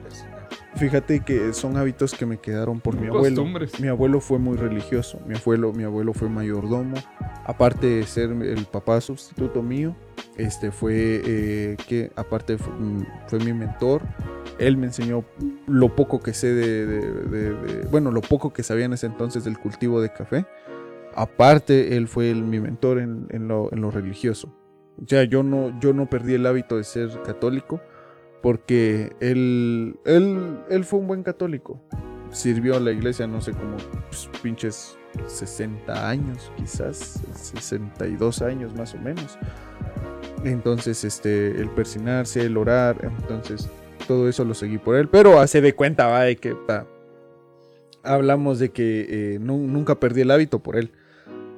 Fíjate que son hábitos que me quedaron por mi abuelo. Costumbres. Mi abuelo fue muy religioso. Mi abuelo, mi abuelo fue mayordomo. Aparte de ser el papá sustituto mío, este fue eh, que aparte fue, mm, fue mi mentor. Él me enseñó lo poco que sé de, de- de- de- bueno, lo poco que sabía en ese entonces del cultivo de café. Aparte, él fue mi mentor en, lo, religioso. O sea, yo no, perdí el hábito de ser católico porque él, fue un buen católico. Sirvió a la iglesia, no sé, como pues, pinches 60 años, quizás 62 años más o menos. Entonces, este, el persinarse, el orar, entonces todo eso lo seguí por él. Pero hace de cuenta, va, que hablamos de que eh, nu- nunca perdí el hábito por él.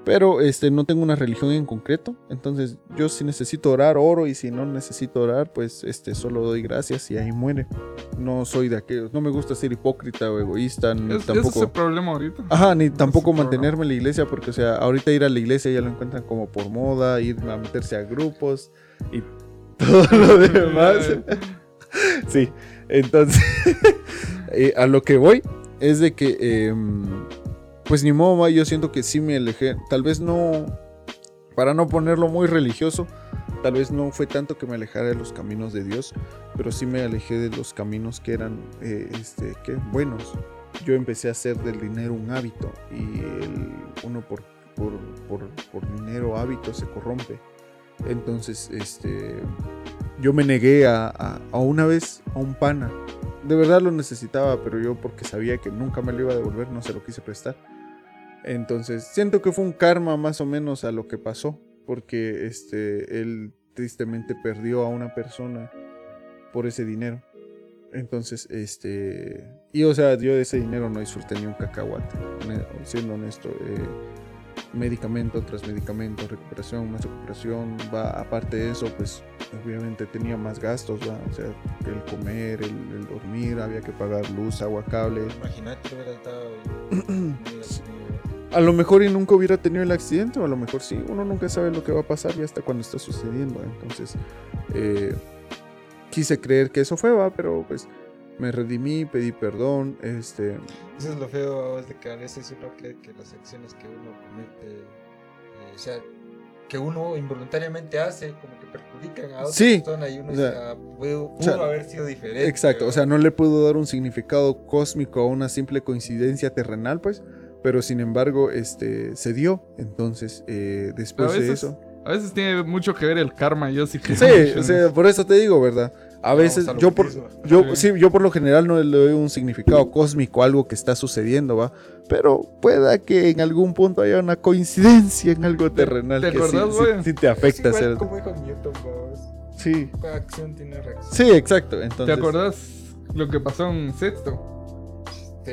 Pero este, no tengo una religión en concreto. Entonces, yo si necesito orar, oro. Y si no necesito orar, pues este, solo doy gracias y ahí muere. No soy de aquellos. No me gusta ser hipócrita o egoísta. Ni Es, ese es tampoco. el problema ahorita. Ajá, ni Ese tampoco mantenerme en la iglesia. Porque, o sea, ahorita ir a la iglesia ya lo encuentran como por moda. Ir a meterse a grupos. Y todo lo demás. Sí, entonces eh, a lo que voy es de que, em, pues ni modo, yo siento que sí me alejé, tal vez no, para no ponerlo muy religioso, tal vez no fue tanto que me alejara de los caminos de Dios, pero sí me alejé de los caminos que eran, eh, este, ¿qué? Buenos. Yo empecé a hacer del dinero un hábito y el, uno por, por, por, por dinero hábito se corrompe. Entonces, este, yo me negué a, a- a una vez a un pana. De verdad lo necesitaba, pero yo porque sabía que nunca me lo iba a devolver, no se lo quise prestar. Entonces, siento que fue un karma más o menos a lo que pasó, porque este, él tristemente perdió a una persona por ese dinero. Entonces, este, y o sea, yo de ese dinero no disfruté ni un cacahuate, siendo honesto. eh, medicamento tras medicamento, recuperación, más recuperación, va, aparte de eso, pues obviamente tenía más gastos, ¿va? o sea, el comer, el, el dormir, había que pagar luz, agua, cable. Imagínate, hubiera estado A lo mejor y nunca hubiera tenido el accidente, o a lo mejor sí, uno nunca sabe lo que va a pasar y hasta cuando está sucediendo, entonces eh, quise creer que eso fue, va, pero pues me redimí, pedí perdón, este, Eso es lo feo es de que a veces uno cree que las acciones que uno comete, eh, o sea, que uno involuntariamente hace, como que perjudican a otra Sí, persona y uno o sea, "Ah, pudo, o sea, pudo haber sido diferente. Exacto, o sea, no le puedo dar un significado cósmico a una simple coincidencia terrenal, pues, pero sin embargo, este, se dio. Entonces, eh, después de eso, A veces tiene mucho que ver el karma, yo sí que... Sí, o sea, por eso te digo, ¿verdad? A veces a yo por, yo, sí, yo por lo general no le doy un significado cósmico a algo que está sucediendo, ¿va? Pero pueda que en algún punto haya una coincidencia en algo terrenal te que sí, acordás, sí- güey? sí te Es afecta. igual ser- como dijo Newton, vos. Sí, Cada acción tiene reacción. sí, exacto. Entonces, ¿Te acordás lo que pasó en sexto?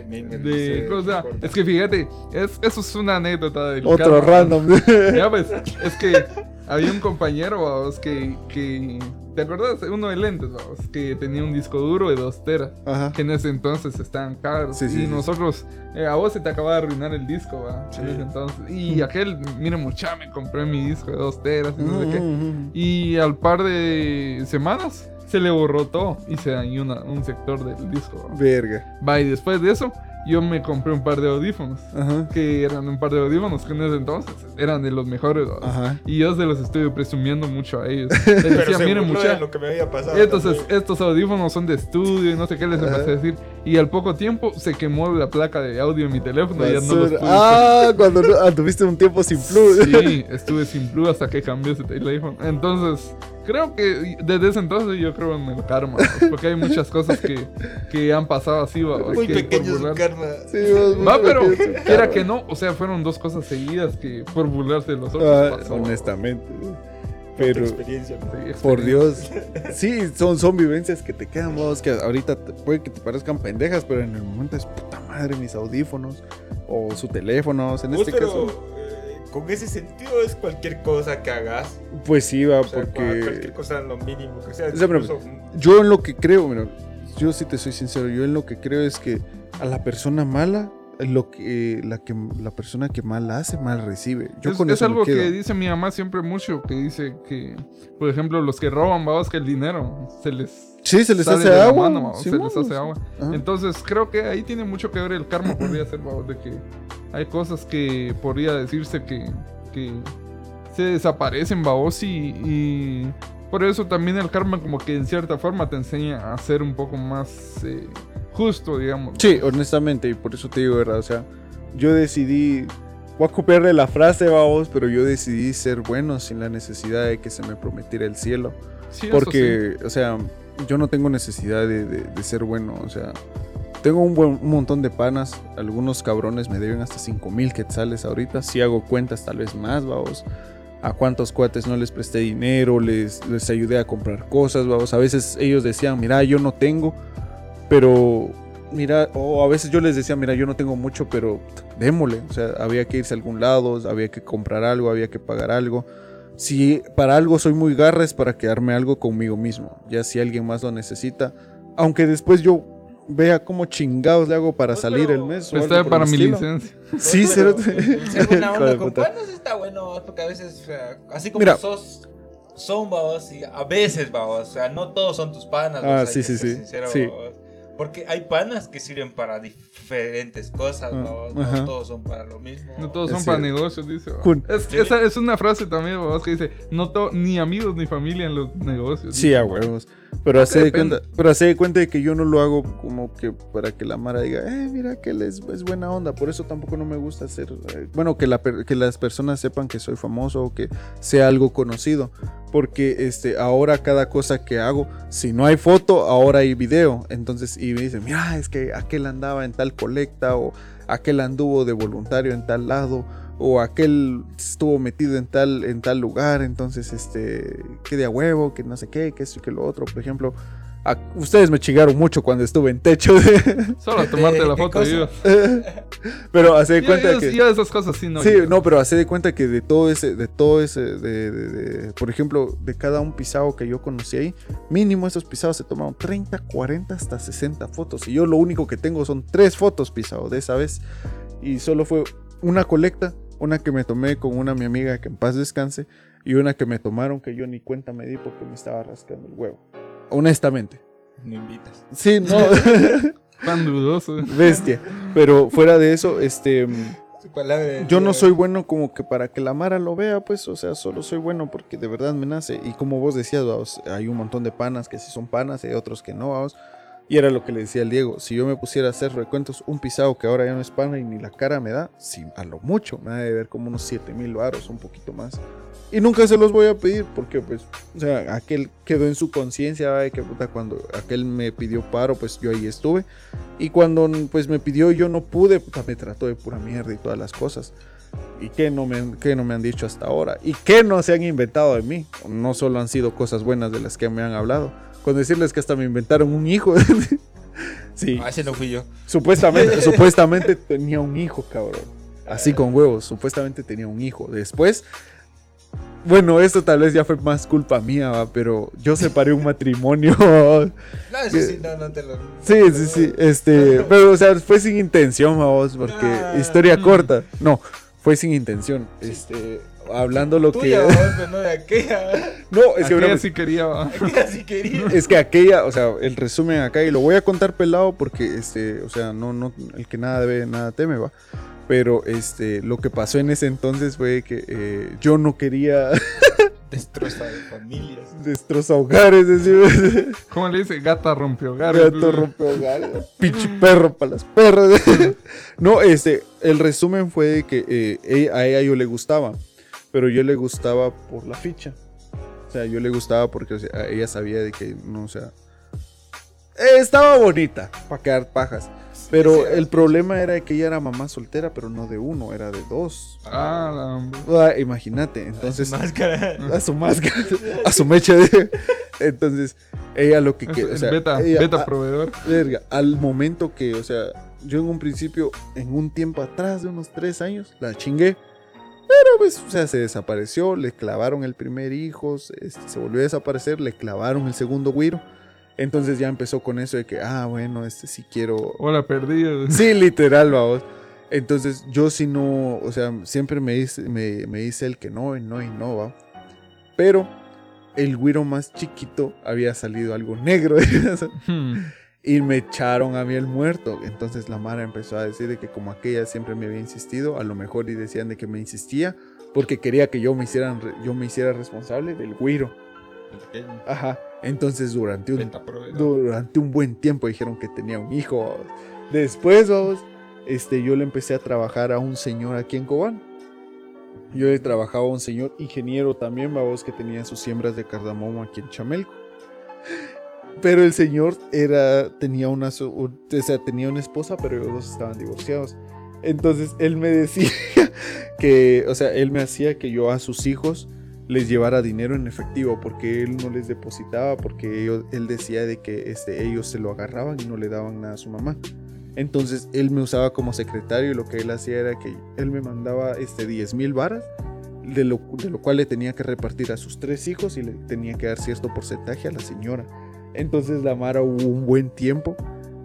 Me De, o sea, es que fíjate, es, eso es una anécdota del Otro random. Ya pues, es que había un compañero, vamos, que, que... ¿Te acordás? Uno de lentes, vamos, que tenía un disco duro de dos teras. Ajá. Que en ese entonces estaban caros. Sí, sí, y sí, nosotros, eh, a vos se te acaba de arruinar el disco, va. Sí. En ese entonces. Y aquel, mire, mucha, me compré mi disco de dos teras y no sé qué. Mm, Y al par de semanas se le borró todo y se dañó una- un sector del disco. ¿va? Verga. Va, y después de eso, yo me compré un par de audífonos. Ajá. Que eran un par de audífonos que en ese entonces eran de los mejores. ¿va? Ajá. Y yo se los estoy presumiendo mucho a ellos. Les decía, miren, burló mucha. de lo que me había pasado. Entonces, también. estos audífonos son de estudio y no sé qué les empecé a decir. Y al poco tiempo se quemó la placa de audio en mi teléfono y ya no los pude ah, cuando no- ah, tuviste un tiempo sin plus. Sí, estuve sin blue hasta que cambié ese teléfono. Entonces, creo que desde ese entonces yo creo en el karma. Porque hay muchas cosas que, que han pasado así, ¿va? Muy que por pequeño su karma. Sí, vos, Va, pero quiera que no, o sea, fueron dos cosas seguidas que por burlarse de los otros. Ah, pasó. honestamente. Pero, experiencia. por. Dios. Sí, son, son vivencias que te quedan, vos, que ahorita te- puede que te parezcan pendejas, pero en el momento es puta madre mis audífonos o su teléfono. o sea, en Vos, este pero caso, eh, con ese sentido es cualquier cosa que hagas. pues sí, va, O sea, porque cualquier cosa lo mínimo que sea. O sea, pero- incluso- yo en lo que creo, mira, yo sí te soy sincero, yo en lo que creo es que a la persona mala, lo que la que la persona que mal hace, mal recibe. Yo es, con es eso algo que dice mi mamá siempre mucho, que dice que, por ejemplo, los que roban, vamos, que el dinero se les... Sí, se les hace agua. mano, vamos, se les hace agua. Ajá. Entonces creo que ahí tiene mucho que ver el karma, podría ser, vamos, de que hay cosas que podría decirse que, que se desaparecen, vamos, y, y por eso también el karma como que en cierta forma te enseña a ser un poco más eh, justo, digamos. Sí, honestamente, y por eso te digo, ¿verdad? O sea, yo decidí. Voy a copiarle la frase, vamos, pero yo decidí ser bueno sin la necesidad de que se me prometiera el cielo. Sí. Porque, o sea, yo no tengo necesidad de, de- de ser bueno. O sea, tengo un, buen, un montón de panas. Algunos cabrones me deben hasta 5 mil quetzales ahorita. Si hago cuentas, tal vez más, vamos. A cuántos cuates no les presté dinero, les, les ayudé a comprar cosas, vamos. A veces ellos decían, mira, yo no tengo, pero mira, o a veces yo les decía, mira, yo no tengo mucho, pero démosle. O sea, había que irse a algún lado, había que comprar algo, había que pagar algo. Si para algo soy muy garra es para quedarme algo conmigo mismo. Ya si alguien más lo necesita, aunque después yo vea cómo chingados le hago para Pues, salir pero- el mes. Pues está para mi estilo. licencia. Sí, Pues, pero de onda con panas está bueno, porque a veces, o sea, así como Mira. sos, son babos, y a veces babos, o sea, no todos son tus panas. Ah, o sea, sí, sí, sí, sincero, sí. babos. Porque hay panas que sirven para diferentes cosas, Ah, babos, no ajá. todos son para lo mismo. No todos Es son para cierto. negocios, dice. Es, Sí. Esa es una frase también, vamos, que dice, no to- ni amigos ni familia en los negocios. Sí, dice. a huevos. Pero hace de cuenta, pero hace de cuenta de que yo no lo hago como que para que la Mara diga, eh, mira que él es, es buena onda. Por eso tampoco no me gusta hacer, eh, bueno, que, la, que las personas sepan que soy famoso o que sea algo conocido. Porque este, ahora cada cosa que hago, si no hay foto, ahora hay video. Entonces, y me dicen, mira, es que aquel andaba en tal colecta o aquel anduvo de voluntario en tal lado o aquel estuvo metido en tal en tal lugar, entonces este que de a huevo, que no sé qué, que esto y que lo otro, por ejemplo, a- ustedes me chingaron mucho cuando estuve en techo, de- Solo a ¿De- tomarte la foto. Yo, pero hace de yo, cuenta yo- que yo esas cosas sí no. Sí, yo- no, pero hace de cuenta que de todo ese, de todo ese, de, de- de- por ejemplo, de cada un pisado que yo conocí ahí, mínimo esos pisados se tomaron 30, 40, hasta 60 fotos. Y yo lo único que tengo son tres fotos pisado de esa vez. Y solo fue una colecta, una que me tomé con una mi amiga que en paz descanse, y una que me tomaron que yo ni cuenta me di porque me estaba rascando el huevo. Honestamente. No invitas. Sí, no, Tan dudoso. bestia. Pero fuera de eso, este... Su palabra Yo no soy bueno como que para que la Mara lo vea, pues, o sea, solo soy bueno porque de verdad me nace. Y como vos decías, vamos, hay un montón de panas que sí son panas y hay otros que no, vamos. Y era lo que le decía al Diego, si yo me pusiera a hacer recuentos, un pisado que ahora ya no es pana y ni la cara me da, si a lo mucho me ha de ver como unos 7 mil varos, un poquito más. Y nunca se los voy a pedir porque pues, o sea, aquel quedó en su conciencia, de que puta, cuando aquel me pidió paro, pues yo ahí estuve. Y cuando pues me pidió yo no pude, puta, me trató de pura mierda y todas las cosas. ¿Y qué no, me, qué no me han dicho hasta ahora? ¿Y qué no se han inventado de mí? No solo han sido cosas buenas de las que me han hablado. Con decirles que hasta me inventaron un hijo. sí. Ah, ese no fui yo. Supuestamente, supuestamente tenía un hijo, cabrón. Así con huevos, supuestamente tenía un hijo. Después, bueno, esto tal vez ya fue más culpa mía, ¿va? pero yo separé un matrimonio. No, eso sí, no, no te lo. Sí, sí, sí. Este, pero, o sea, fue sin intención, vamos, porque historia corta. No, fue sin intención. Este, hablando lo Tuya, que. vos, no de aquella. No, es que, Aquella sí quería, va. Aquella sí quería. es que aquella, o sea, el resumen acá, y lo voy a contar pelado porque, este, o sea, no, no, el que nada debe, nada teme, va. Pero, este, lo que pasó en ese entonces fue que eh, yo no quería Destroza de familias. destrozar hogares, decir, ¿Cómo le dice? Gata rompió hogar. gato rompe hogares, pinche perro para las perras. no, este, el resumen fue de que eh, a ella yo le gustaba, pero yo le gustaba por la ficha. O sea, yo le gustaba porque o sea, ella sabía de que, no, o sea, eh, estaba bonita para quedar pajas. Pero el problema era que ella era mamá soltera, pero no de uno, era de dos. Ah. Ah, Imagínate, entonces Máscara. a su máscara, a su mecha de... Entonces, ella lo que quiere, o sea, beta, ella- beta a- proveedor. verga, al momento que, o sea, yo en un principio, en un tiempo atrás de unos tres años, la chingué. Pero pues, o sea, se desapareció, le clavaron el primer hijo, se, se volvió a desaparecer, le clavaron el segundo güiro. Entonces ya empezó con eso de que, ah, bueno, este sí quiero... Hola, perdido. Sí, literal, vamos. Entonces yo si no, o sea, siempre me dice, me, me dice el que no, y no, y no, va. Pero el güiro más chiquito había salido algo negro. Hmm. Y me echaron a mí el muerto. Entonces la Mara empezó a decir de que como aquella siempre me había insistido, a lo mejor y decían de que me insistía porque quería que yo me, hicieran, yo me hiciera responsable del güiro. Ajá. Entonces durante un, durante un buen tiempo dijeron que tenía un hijo. vamos. Después, vamos, este, yo le empecé a trabajar a un señor aquí en Cobán. Yo le trabajaba a un señor ingeniero también, vamos, que tenía sus siembras de cardamomo aquí en Chamelco. Pero el señor era, tenía una, o sea, tenía una esposa, pero ellos dos estaban divorciados. Entonces él me decía que, o sea, él me hacía que yo a sus hijos les llevara dinero en efectivo porque él no les depositaba porque él decía de que este, ellos se lo agarraban y no le daban nada a su mamá. Entonces él me usaba como secretario y lo que él hacía era que él me mandaba este 10 mil varas, de lo, de lo cual le tenía que repartir a sus tres hijos y le tenía que dar cierto porcentaje a la señora. Entonces la Mara hubo un buen tiempo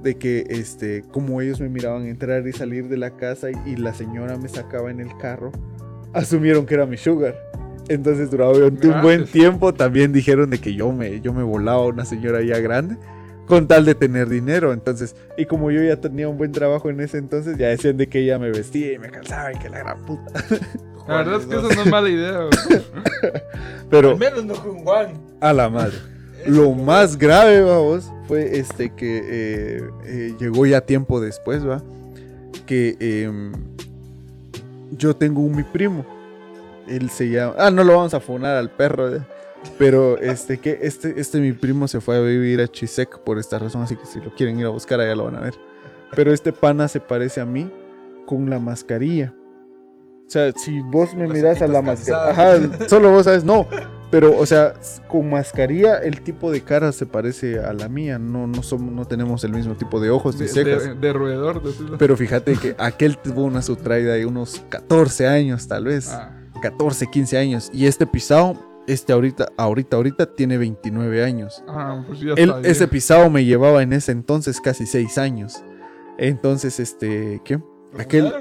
de que este como ellos me miraban entrar y salir de la casa y, y la señora me sacaba en el carro, asumieron que era mi sugar. Entonces durante un buen tiempo también dijeron de que yo me, yo me volaba a una señora ya grande con tal de tener dinero. Entonces, y como yo ya tenía un buen trabajo en ese entonces, ya decían de que ella me vestía y me calzaba y que la gran puta. La verdad es que eso no es mala idea. Pero Al menos no un Juan. a la madre. Lo más grave, vamos, fue este que eh, eh, llegó ya tiempo después, va. Que em, yo tengo un mi primo. Él se llama. Ah, no lo vamos a funar al perro. eh. Pero este que este, este mi primo se fue a vivir a Chisec por esta razón, así que si lo quieren ir a buscar allá lo van a ver. Pero este pana se parece a mí con la mascarilla. O sea, si vos me miras a la mascarilla, ajá, solo vos sabes, no. Pero, o sea, con mascarilla el tipo de cara se parece a la mía. No, no somos, no tenemos el mismo tipo de ojos De, ni cejas. de- de roedor. decirlo. Pero fíjate que aquel tuvo una subtraída de unos 14 años, tal vez. Ah, 14, 15 años. Y este pisado, este ahorita, ahorita, ahorita tiene 29 años. ah, pues ya Él, ese pisado me llevaba en ese entonces casi 6 años. Entonces, este, ¿qué? Aquel,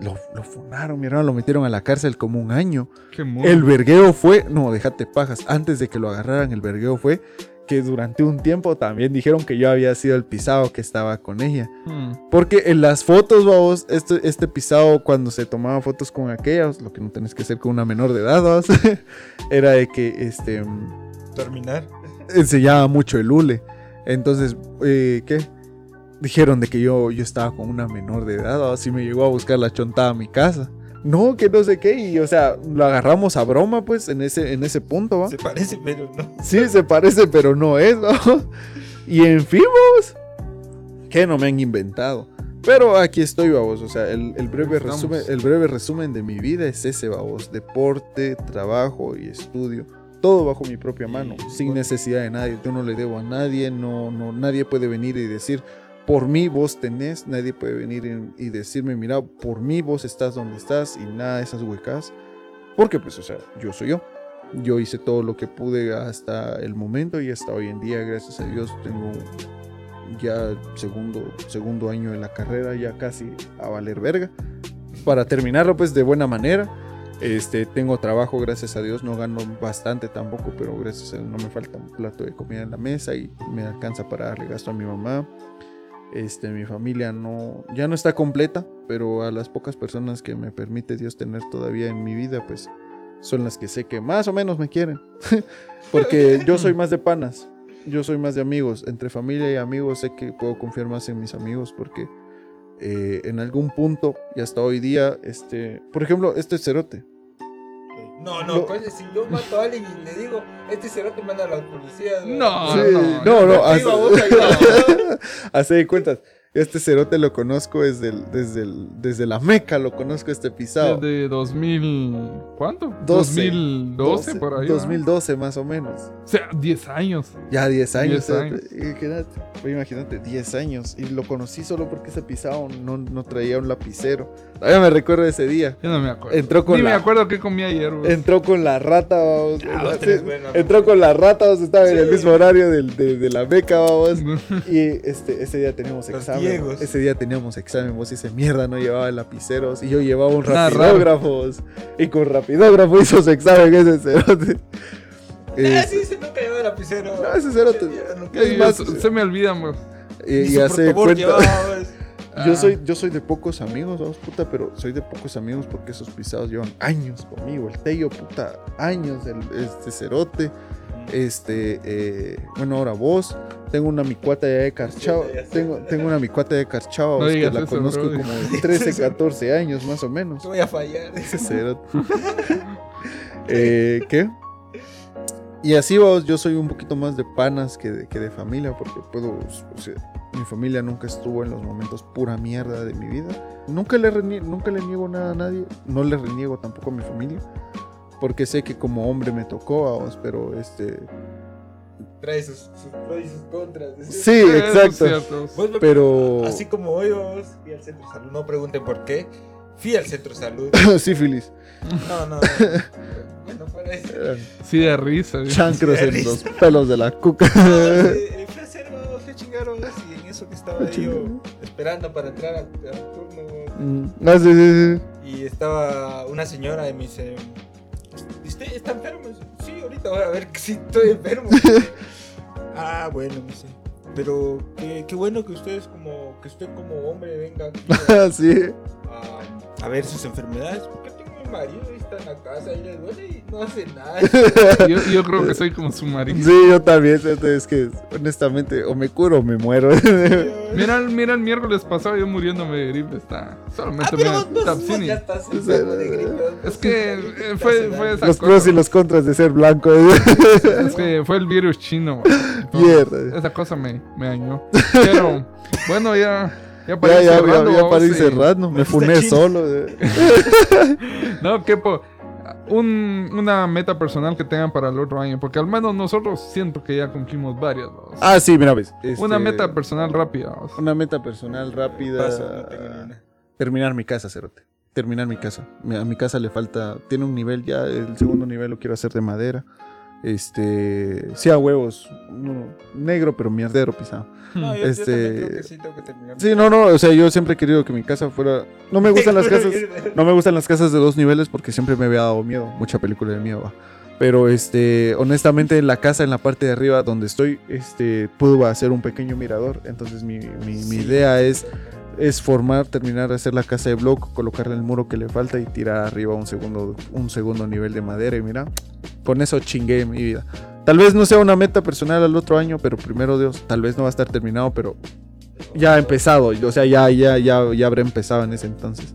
lo, lo funaron, mi hermano, lo metieron a la cárcel como un año. Qué. El vergueo fue, no, déjate pajas, antes de que lo agarraran, el vergueo fue que durante un tiempo también dijeron que yo había sido el pisado que estaba con ella. Hmm. Porque en las fotos, vamos, este, este pisado cuando se tomaba fotos con aquellas, lo que no tenés que hacer con una menor de edad, vamos, era de que este Terminar. enseñaba mucho el hule. Entonces, eh, ¿qué? Dijeron de que yo, yo estaba con una menor de edad, así me llegó a buscar la chontada a mi casa. No, que no sé qué, y o sea, lo agarramos a broma, pues, en ese, en ese punto, ¿va? Se parece, pero no. Sí, se parece, pero no es, ¿no? Y en fin, vamos. Que no me han inventado. Pero aquí estoy, vamos. O sea, el, el breve Estamos. resumen, el breve resumen de mi vida es ese, vamos. Deporte, trabajo y estudio. Todo bajo mi propia mano, sin necesidad de nadie. Yo no le debo a nadie, no, no, nadie puede venir y decir, por mí vos tenés, nadie puede venir y, y decirme, mira, por mí vos estás donde estás y nada de esas huecas. Porque pues, o sea, yo soy yo. Yo hice todo lo que pude hasta el momento y hasta hoy en día, gracias a Dios, tengo ya segundo, segundo año en la carrera, ya casi a valer verga. Para terminarlo pues de buena manera. Este, tengo trabajo, gracias a Dios, no gano bastante tampoco, pero gracias a Dios no me falta un plato de comida en la mesa y me alcanza para darle gasto a mi mamá. Este, mi familia no, ya no está completa, pero a las pocas personas que me permite Dios tener todavía en mi vida, pues son las que sé que más o menos me quieren. Porque yo soy más de panas, yo soy más de amigos. Entre familia y amigos sé que puedo confiar más en mis amigos porque eh, en algún punto y hasta hoy día, este, por ejemplo, este cerote. No, no, si yo mato a alguien y le digo, este cerote manda a la policía. No, Sí, no, no, no. Así de cuentas. Este cerote lo conozco desde, el- desde, el- desde la Meca, lo conozco este pisado. Desde 2000. ¿Cuánto? 12, 2012 por ahí. ¿no? 2012 más o menos. O sea, 10 años. Ya 10 años. 10 años. cerote. Imagínate, pues imagínate, 10 años. Y lo conocí solo porque ese pisado no, no traía un lapicero. Todavía me recuerdo ese día. Yo no me acuerdo. Entró con Ni me acuerdo qué comí ayer, güey. Entró con la rata, vamos. Vos Sí, tenés buena Entró con la rata, vamos, estaba en el mismo horario del- de, de la beca, vamos. Y este, ese día teníamos Los examen. Ese día teníamos examen. Vos ese mierda no llevaba lapiceros. Y yo llevaba un Nada rapidógrafo. vos. Y con rapidógrafo hizo su examen ese cerote. Es- sí, se nunca llevaba lapicero. No, ese cerote- Ya, nunca es Y más, se, se me olvidan, güey. y, y hace protobor cuenta. pues. Yo Ah. soy, yo soy de pocos amigos, vamos, puta, pero soy de pocos amigos porque esos pisados llevan años conmigo. El Tello, puta, años. El, este cerote. Este, eh, bueno, ahora vos. Tengo una micuata ya de Carchao. Tengo, tengo una micuata de Carchao No que la eso, conozco bro. como de 13, 14 años más o menos. Te voy a fallar. Eh, ¿Qué? Y así vos, yo soy un poquito más de panas que de, que de familia, porque puedo, o sea, mi familia nunca estuvo en los momentos pura mierda de mi vida. Nunca le, renie- nunca le niego nada a nadie, no le reniego tampoco a mi familia, porque sé que como hombre me tocó, vos, pero este... Trae sus, sus pros y sus contras. Sí, exacto. Vos me- Pero... Así como hoy vos fui al centro de salud, no pregunten por qué. Fui al centro de salud. Sífilis. No, no. no. Bueno, fuera eso. Sí, de risa. güey. chancros Sí, en risa. los pelos de la cuca. No, fui a hacer, vos, fui a chingar y en eso que estaba A ahí yo esperando para entrar al, al turno vos, Mm, No, sí, sí, sí. y estaba una señora y me dice, ¿usted está enfermo? Sí, ahorita voy a ver si estoy enfermo. ah, bueno, me dice. Pero qué, qué bueno que usted es como, que usted como hombre venga aquí a- sí. a, a ver sus enfermedades. Porque mi marido está en la casa y le duele y no hace nada. Yo, yo creo que soy como su marido. Sí, yo también. Es que honestamente, o me curo o me muero. Mira, el- mira, el miércoles pasado yo muriéndome de gripe. Está. Solamente Ah, me Tapsini. Es que eh, fue, fue esa los cosa. pros y los contras de ser blanco. Es que fue el virus chino. Entonces, Mierda. Esa cosa me, me dañó. Pero, bueno, ya. Ya para Ya, ir ya, ya, cerrando, ya vamos, para ir cerrando. Me Está funé chino. solo. eh. No, que po- un, una meta personal que tengan para el otro año. Porque al menos nosotros siento que ya cumplimos varias. ¿no? Ah, sí, mira, ves. este, Una meta personal rápida. ¿no? Una meta personal rápida. No tengo. Terminar mi casa, Cerote. Terminar mi casa. A mi casa le falta. Tiene un nivel ya. El segundo nivel lo quiero hacer de madera. Este. Sí, a huevos. no, negro, pero mierdero pisado. No, yo, Este- también creo que sí tengo que terminar. Sí, no, no. O sea, yo siempre he querido que mi casa fuera. No me gustan las casas. No me gustan las casas de dos niveles porque siempre me había dado miedo. Mucha película de miedo. va. Pero este, honestamente, la casa en la parte de arriba donde estoy, este, puedo hacer un pequeño mirador. Entonces mi, mi- idea es, es formar, terminar de hacer la casa de block, colocarle el muro que le falta y tirar arriba un segundo, un segundo nivel de madera. Y mira, con eso chingué mi vida. Tal vez no sea una meta personal al otro año, pero primero Dios, tal vez no va a estar terminado, pero ya ha empezado. O sea, ya, ya, ya, ya habré empezado en ese entonces.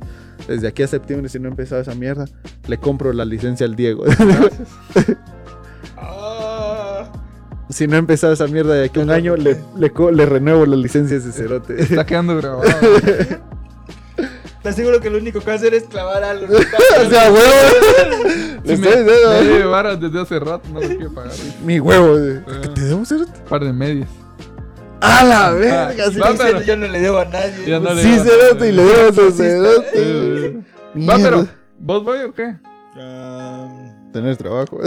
Desde aquí a septiembre, si no he empezado esa mierda, le compro la licencia al Diego. Ah, si no he empezado esa mierda de aquí a un año, le, le, le renuevo la licencia a ese cerote. Está quedando grabado. ¿Estás seguro que lo único que va a hacer es clavar algo? ¿no? o sea, huevo. Le Sí, estoy me, me varas desde hace rato, no lo quiero pagar. Mi huevo. ¿Qué Eh, te debo cerote? Un par de medias. ¡A la verga! Ah, sí, va, pero- Yo no le debo a nadie. No le- Sí, cerote, y le debo a su cerote. Va, pero. ¿vos voy o qué? Ah, Tener trabajo.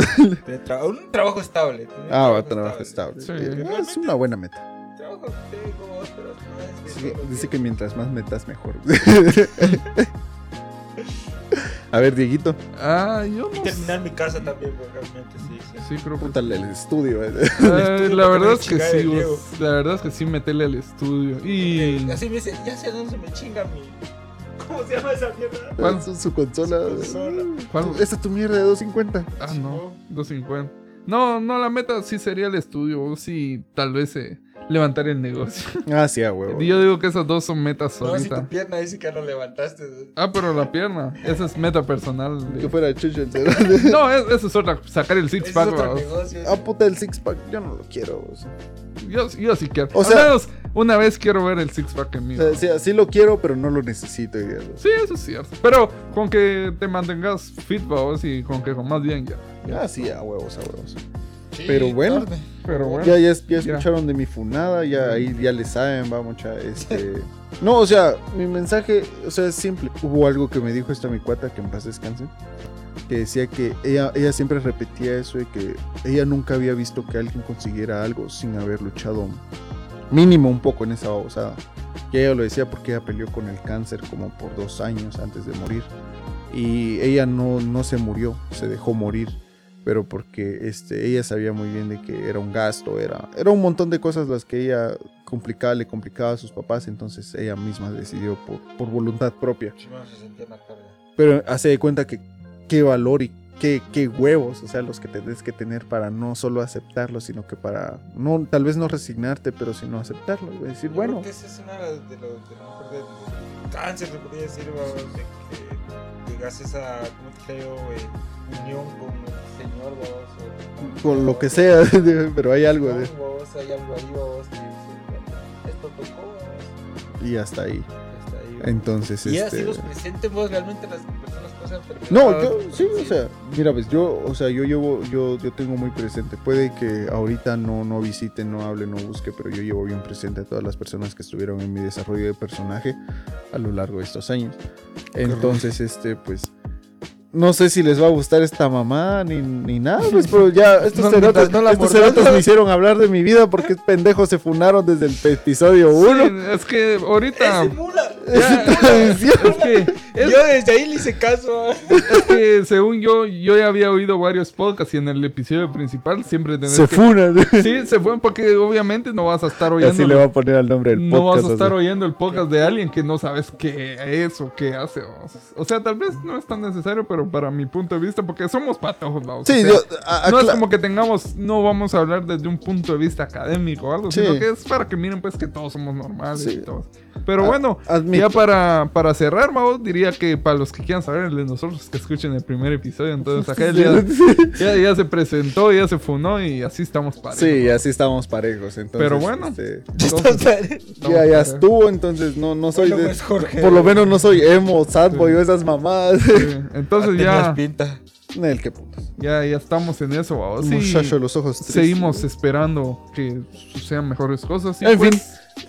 tra- un trabajo estable. tener Ah, va, trabajo estable. Sí. Ah, Es una buena meta. Trabajo tengo, pero no es Sí, dice que mientras más metas, mejor. A ver, Dieguito, Ah, yo no Terminar mi casa también, pues, realmente, sí. sí. Sí, creo que púntale el estudio. eh. Eh, estudio la verdad es que sí, el vos, la verdad es que sí metele al estudio. Y Eh, Así me dice, ya sé dónde se me chinga mi. ¿Cómo se llama esa mierda? ¿Cuál? Su, su consola. consola. ¿Cuál? Esta es tu mierda de 250. Ah, no, 250. No, no, la meta sí sería el estudio, o sí, tal vez eh, levantar el negocio. Ah, sí, a huevo. Yo digo que esas dos son metas No, si tu pierna dice que no levantaste. Ah, pero la pierna, esa es meta personal. de- Que fuera chucho el cerote. No, es- eso es otra, sacar el six Ese es pack. otro negocio. Ah, puta, el six pack. Yo no lo quiero. o sea. Yo, yo sí quiero. O Al sea- menos una vez quiero ver el six pack en mí. O sea, sí, sí lo quiero, pero no lo necesito. digamos. Sí, eso es cierto. Pero con que te mantengas fit, vamos, y con que comas bien ya. Ah, sí, a huevos, a huevos. Sí, pero bueno. tarde. Pero bueno. Ya, ya, ya Ya. escucharon de mi funada, ya ahí ya le saben, va mucha, este... No, o sea, mi mensaje, o sea, es simple. Hubo algo que me dijo esta mi cuata, que en paz descanse, que decía que ella, ella siempre repetía eso de que ella nunca había visto que alguien consiguiera algo sin haber luchado mínimo un poco en esa babosada. Y ella lo decía porque ella peleó con el cáncer como por dos años antes de morir. Y ella no, no se murió, se dejó morir pero porque este, ella sabía muy bien de que era un gasto, era, era un montón de cosas las que ella complicaba, le complicaba a sus papás, entonces ella misma decidió por, por voluntad propia. Sí, se sentía carga. Pero hace de cuenta que qué valor y qué, qué huevos, o sea, los que tenés que tener para no solo aceptarlo, sino que para, no, tal vez no resignarte, pero sino aceptarlo, y decir, Yo bueno, creo que esa es una de cáncer, se podría decir, de que a esa, ¿cómo te digo, eh, unión con Señor, o- con lo que sea, pero hay algo de... Hay algo ahí, esto tocó, Y hasta ahí. Entonces, y este... así los presentes, vos, realmente las personas pasan No, yo sí, o sea, mira, pues yo, o sea, yo llevo, yo, yo tengo muy presente. Puede que ahorita no, no visite, no hable, no busque, pero yo llevo bien presente a todas las personas que estuvieron en mi desarrollo de personaje a lo largo de estos años. Entonces, este, pues, no sé si les va a gustar esta mamá ni, ni nada, pues, pero ya estos No, cerotes, mientras no la estos cerotes me hicieron hablar de mi vida porque pendejos se funaron desde el episodio 1. Sí, es que ahorita. ¡Ese ya- tradición. es que, es- Yo desde ahí le hice caso. es que según yo, yo ya había oído varios podcasts y en el episodio principal siempre tenés Se que- funan. Sí, se fueron porque obviamente no vas a estar oyendo. así le va a poner al nombre del no podcast. vas a estar así. oyendo el podcast de alguien que no sabes qué es o qué hace. O, sea, tal vez no es tan necesario, pero para mi punto de vista, porque somos patojos. Sí, o sea, yo, a- no es como que tengamos, no vamos a hablar desde un punto de vista académico o algo, Sí. sino que es para que miren pues que todos somos normales Sí. y todos. Pero A- bueno, admito. ya para, para cerrar, Mau, diría que para los que quieran saber de nosotros que escuchen el primer episodio, entonces acá él ya, ya, ya se presentó, ya se funó y así estamos para. Sí, así estamos parejos. Entonces, Pero bueno. este, Estamos ya, ya estuvo, entonces no, no soy Bueno, de- pues, Jorge. Por lo menos no soy emo, sad boy o esas mamadas. Sí, Entonces Tenías ya, pinta. Qué putas. ya, ya estamos en eso. Un Sí, muchacho los ojos tristes. seguimos esperando que sucedan mejores cosas. y En pues, fin,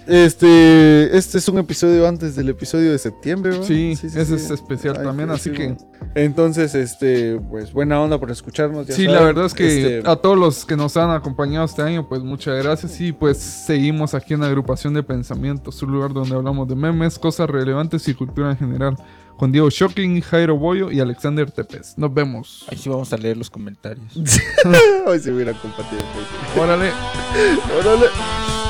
este, este es un episodio antes del episodio de septiembre, ¿verdad? Sí, ese es especial también, así sí, que-. Entonces, este, pues buena onda por escucharnos. ya Sí, la saben, verdad es que este, a todos los que nos han acompañado este año, pues muchas gracias. Y pues seguimos aquí en la agrupación de pensamientos, un lugar donde hablamos de memes, cosas relevantes y cultura en general. Con Diego Shocking, Jairo Boyo y Alexander Tepes. Nos vemos. Ahí sí vamos a leer los comentarios. Hoy se hubiera compartido. Órale. Órale.